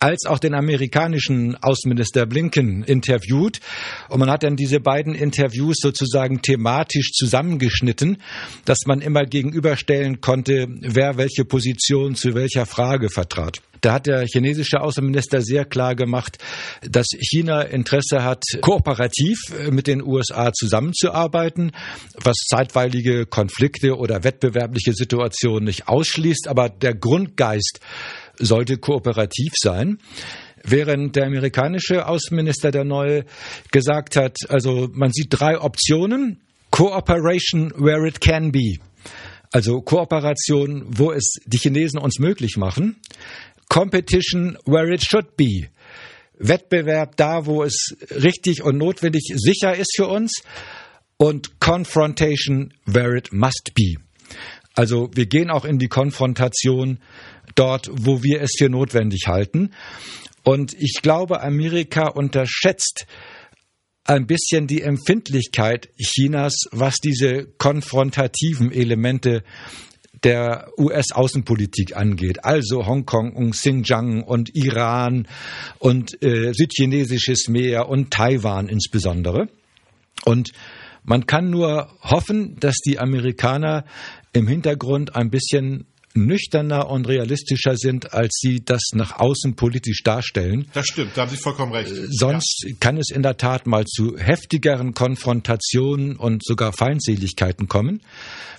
als auch den amerikanischen Außenminister Blinken interviewt. Und man hat dann diese beiden Interviews sozusagen thematisch zusammengeschnitten, dass man immer gegenüberstellen konnte, wer welche Position zu welcher Frage vertrat. Da hat der chinesische Außenminister sehr klar gemacht, dass China Interesse hat, kooperativ mit den USA zusammenzuarbeiten, was zeitweilige Konflikte oder wettbewerbliche Situationen nicht ausschließt. Aber der Grundgeist sollte kooperativ sein. Während der amerikanische Außenminister der Neue gesagt hat, also man sieht drei Optionen. Cooperation where it can be. Also Kooperation, wo es die Chinesen uns möglich machen. Competition where it should be. Wettbewerb da, wo es richtig und notwendig sicher ist für uns. Und Confrontation where it must be. Also wir gehen auch in die Konfrontation dort, wo wir es für notwendig halten. Und ich glaube, Amerika unterschätzt ein bisschen die Empfindlichkeit Chinas, was diese konfrontativen Elemente der US-Außenpolitik angeht, also Hongkong und Xinjiang und Iran und äh, südchinesisches Meer und Taiwan insbesondere. Und man kann nur hoffen, dass die Amerikaner im Hintergrund ein bisschen nüchterner und realistischer sind, als sie das nach außen politisch darstellen. Das stimmt, da haben Sie vollkommen recht. Äh, sonst ja. kann es in der Tat mal zu heftigeren Konfrontationen und sogar Feindseligkeiten kommen,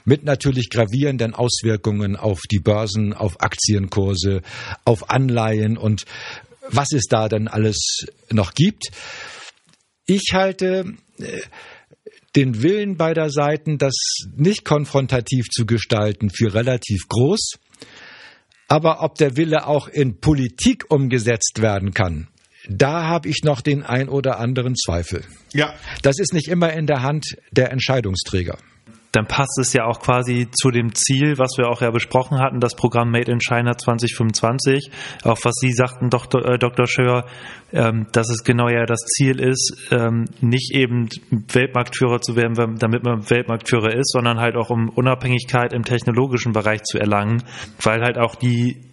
mit natürlich gravierenden Auswirkungen auf die Börsen, auf Aktienkurse, auf Anleihen und was es da denn alles noch gibt. Ich halte äh, den Willen beider Seiten, das nicht konfrontativ zu gestalten, für relativ groß. Aber ob der Wille auch in Politik umgesetzt werden kann, da habe ich noch den ein oder anderen Zweifel. Ja. Das ist nicht immer in der Hand der Entscheidungsträger dann passt es ja auch quasi zu dem Ziel, was wir auch ja besprochen hatten, das Programm Made in China 2025. Auch was Sie sagten, Dr. Äh, Dr. Schör, ähm, dass es genau ja das Ziel ist, ähm, nicht eben Weltmarktführer zu werden, damit man Weltmarktführer ist, sondern halt auch um Unabhängigkeit im technologischen Bereich zu erlangen, weil halt auch die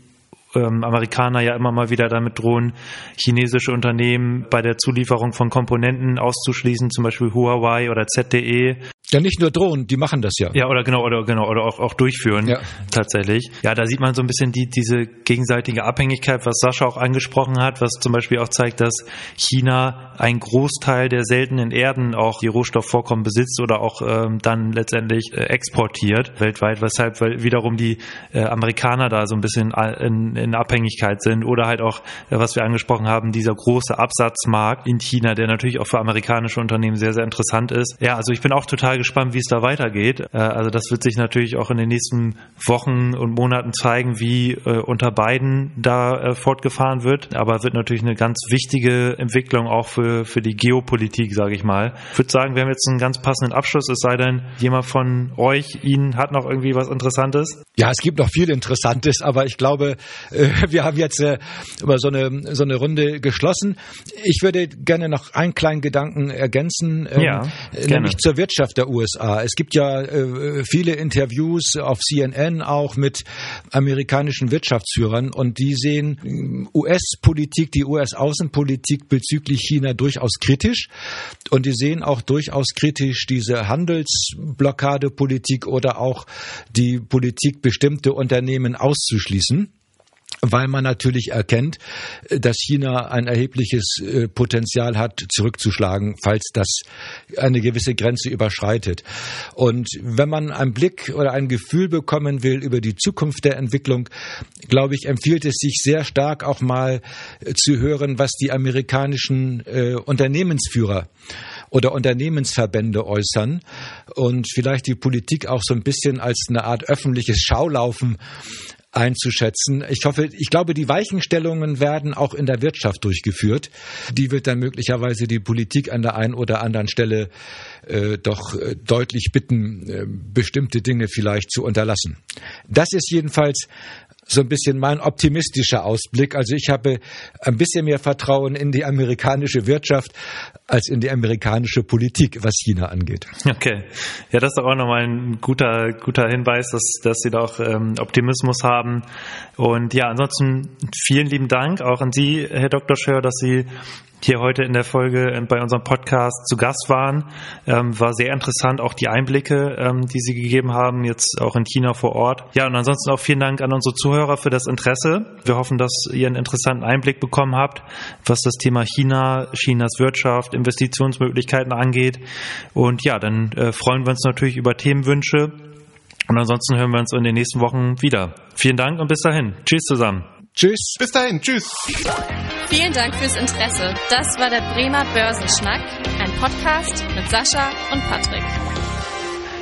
ähm, Amerikaner ja immer mal wieder damit drohen, chinesische Unternehmen bei der Zulieferung von Komponenten auszuschließen, zum Beispiel Huawei oder ZTE. Ja, nicht nur drohen, die machen das ja. Ja, oder genau, oder genau, oder auch, auch durchführen, ja. tatsächlich. Ja, da sieht man so ein bisschen die, diese gegenseitige Abhängigkeit, was Sascha auch angesprochen hat, was zum Beispiel auch zeigt, dass China einen Großteil der seltenen Erden auch die Rohstoffvorkommen besitzt oder auch ähm, dann letztendlich äh, exportiert weltweit, weshalb weil wiederum die äh, Amerikaner da so ein bisschen in, in Abhängigkeit sind oder halt auch, äh, was wir angesprochen haben, dieser große Absatzmarkt in China, der natürlich auch für amerikanische Unternehmen sehr, sehr interessant ist. Ja, also ich bin auch total gespannt, wie es da weitergeht. Äh, also das wird sich natürlich auch in den nächsten Wochen und Monaten zeigen, wie äh, unter beiden da fortgefahren wird. Aber wird natürlich eine ganz wichtige Entwicklung auch für, für die Geopolitik, sage ich mal. Ich würde sagen, wir haben jetzt einen ganz passenden Abschluss, es sei denn, jemand von euch, Ihnen hat noch irgendwie was Interessantes? Ja, es gibt noch viel Interessantes, aber ich glaube, wir haben jetzt äh, über so eine, so eine Runde geschlossen. Ich würde gerne noch einen kleinen Gedanken ergänzen, ähm, ja, nämlich zur Wirtschaft der USA. Es gibt ja äh, viele Interviews auf CNN auch mit amerikanischen Wirtschaftsführern und die sehen US-Politik, die US-Außenpolitik bezüglich China durchaus kritisch und die sehen auch durchaus kritisch diese Handelsblockadepolitik oder auch die Politik, bestimmte Unternehmen auszuschließen. Weil man natürlich erkennt, dass China ein erhebliches äh, Potenzial hat, zurückzuschlagen, falls das eine gewisse Grenze überschreitet. Und wenn man einen Blick oder ein Gefühl bekommen will über die Zukunft der Entwicklung, glaube ich, empfiehlt es sich sehr stark auch mal äh, zu hören, was die amerikanischen äh, Unternehmensführer oder Unternehmensverbände äußern und vielleicht die Politik auch so ein bisschen als eine Art öffentliches Schaulaufen einzuschätzen. Ich hoffe, ich glaube, die Weichenstellungen werden auch in der Wirtschaft durchgeführt. Die wird dann möglicherweise die Politik an der einen oder anderen Stelle äh, doch äh, deutlich bitten, äh, bestimmte Dinge vielleicht zu unterlassen. Das ist jedenfalls so ein bisschen mein optimistischer Ausblick. Also ich habe ein bisschen mehr Vertrauen in die amerikanische Wirtschaft als in die amerikanische Politik, was China angeht. Okay. Ja, das ist auch nochmal ein guter, guter Hinweis, dass, dass Sie da auch ähm, Optimismus haben. Und ja, ansonsten vielen lieben Dank auch an Sie, Herr Dr. Schör, dass Sie hier heute in der Folge äh, bei unserem Podcast zu Gast waren. Ähm, war sehr interessant, auch die Einblicke, ähm, die Sie gegeben haben, jetzt auch in China vor Ort. Ja, und ansonsten auch vielen Dank an unsere Zuhörer für das Interesse. Wir hoffen, dass ihr einen interessanten Einblick bekommen habt, was das Thema China, Chinas Wirtschaft, Investitionsmöglichkeiten angeht. Und ja, dann äh, freuen wir uns natürlich über Themenwünsche. Und ansonsten hören wir uns in den nächsten Wochen wieder. Vielen Dank und bis dahin. Tschüss zusammen. Tschüss. Bis dahin. Tschüss. Vielen Dank fürs Interesse. Das war der Bremer Börsenschnack, ein Podcast mit Sascha und Patrick.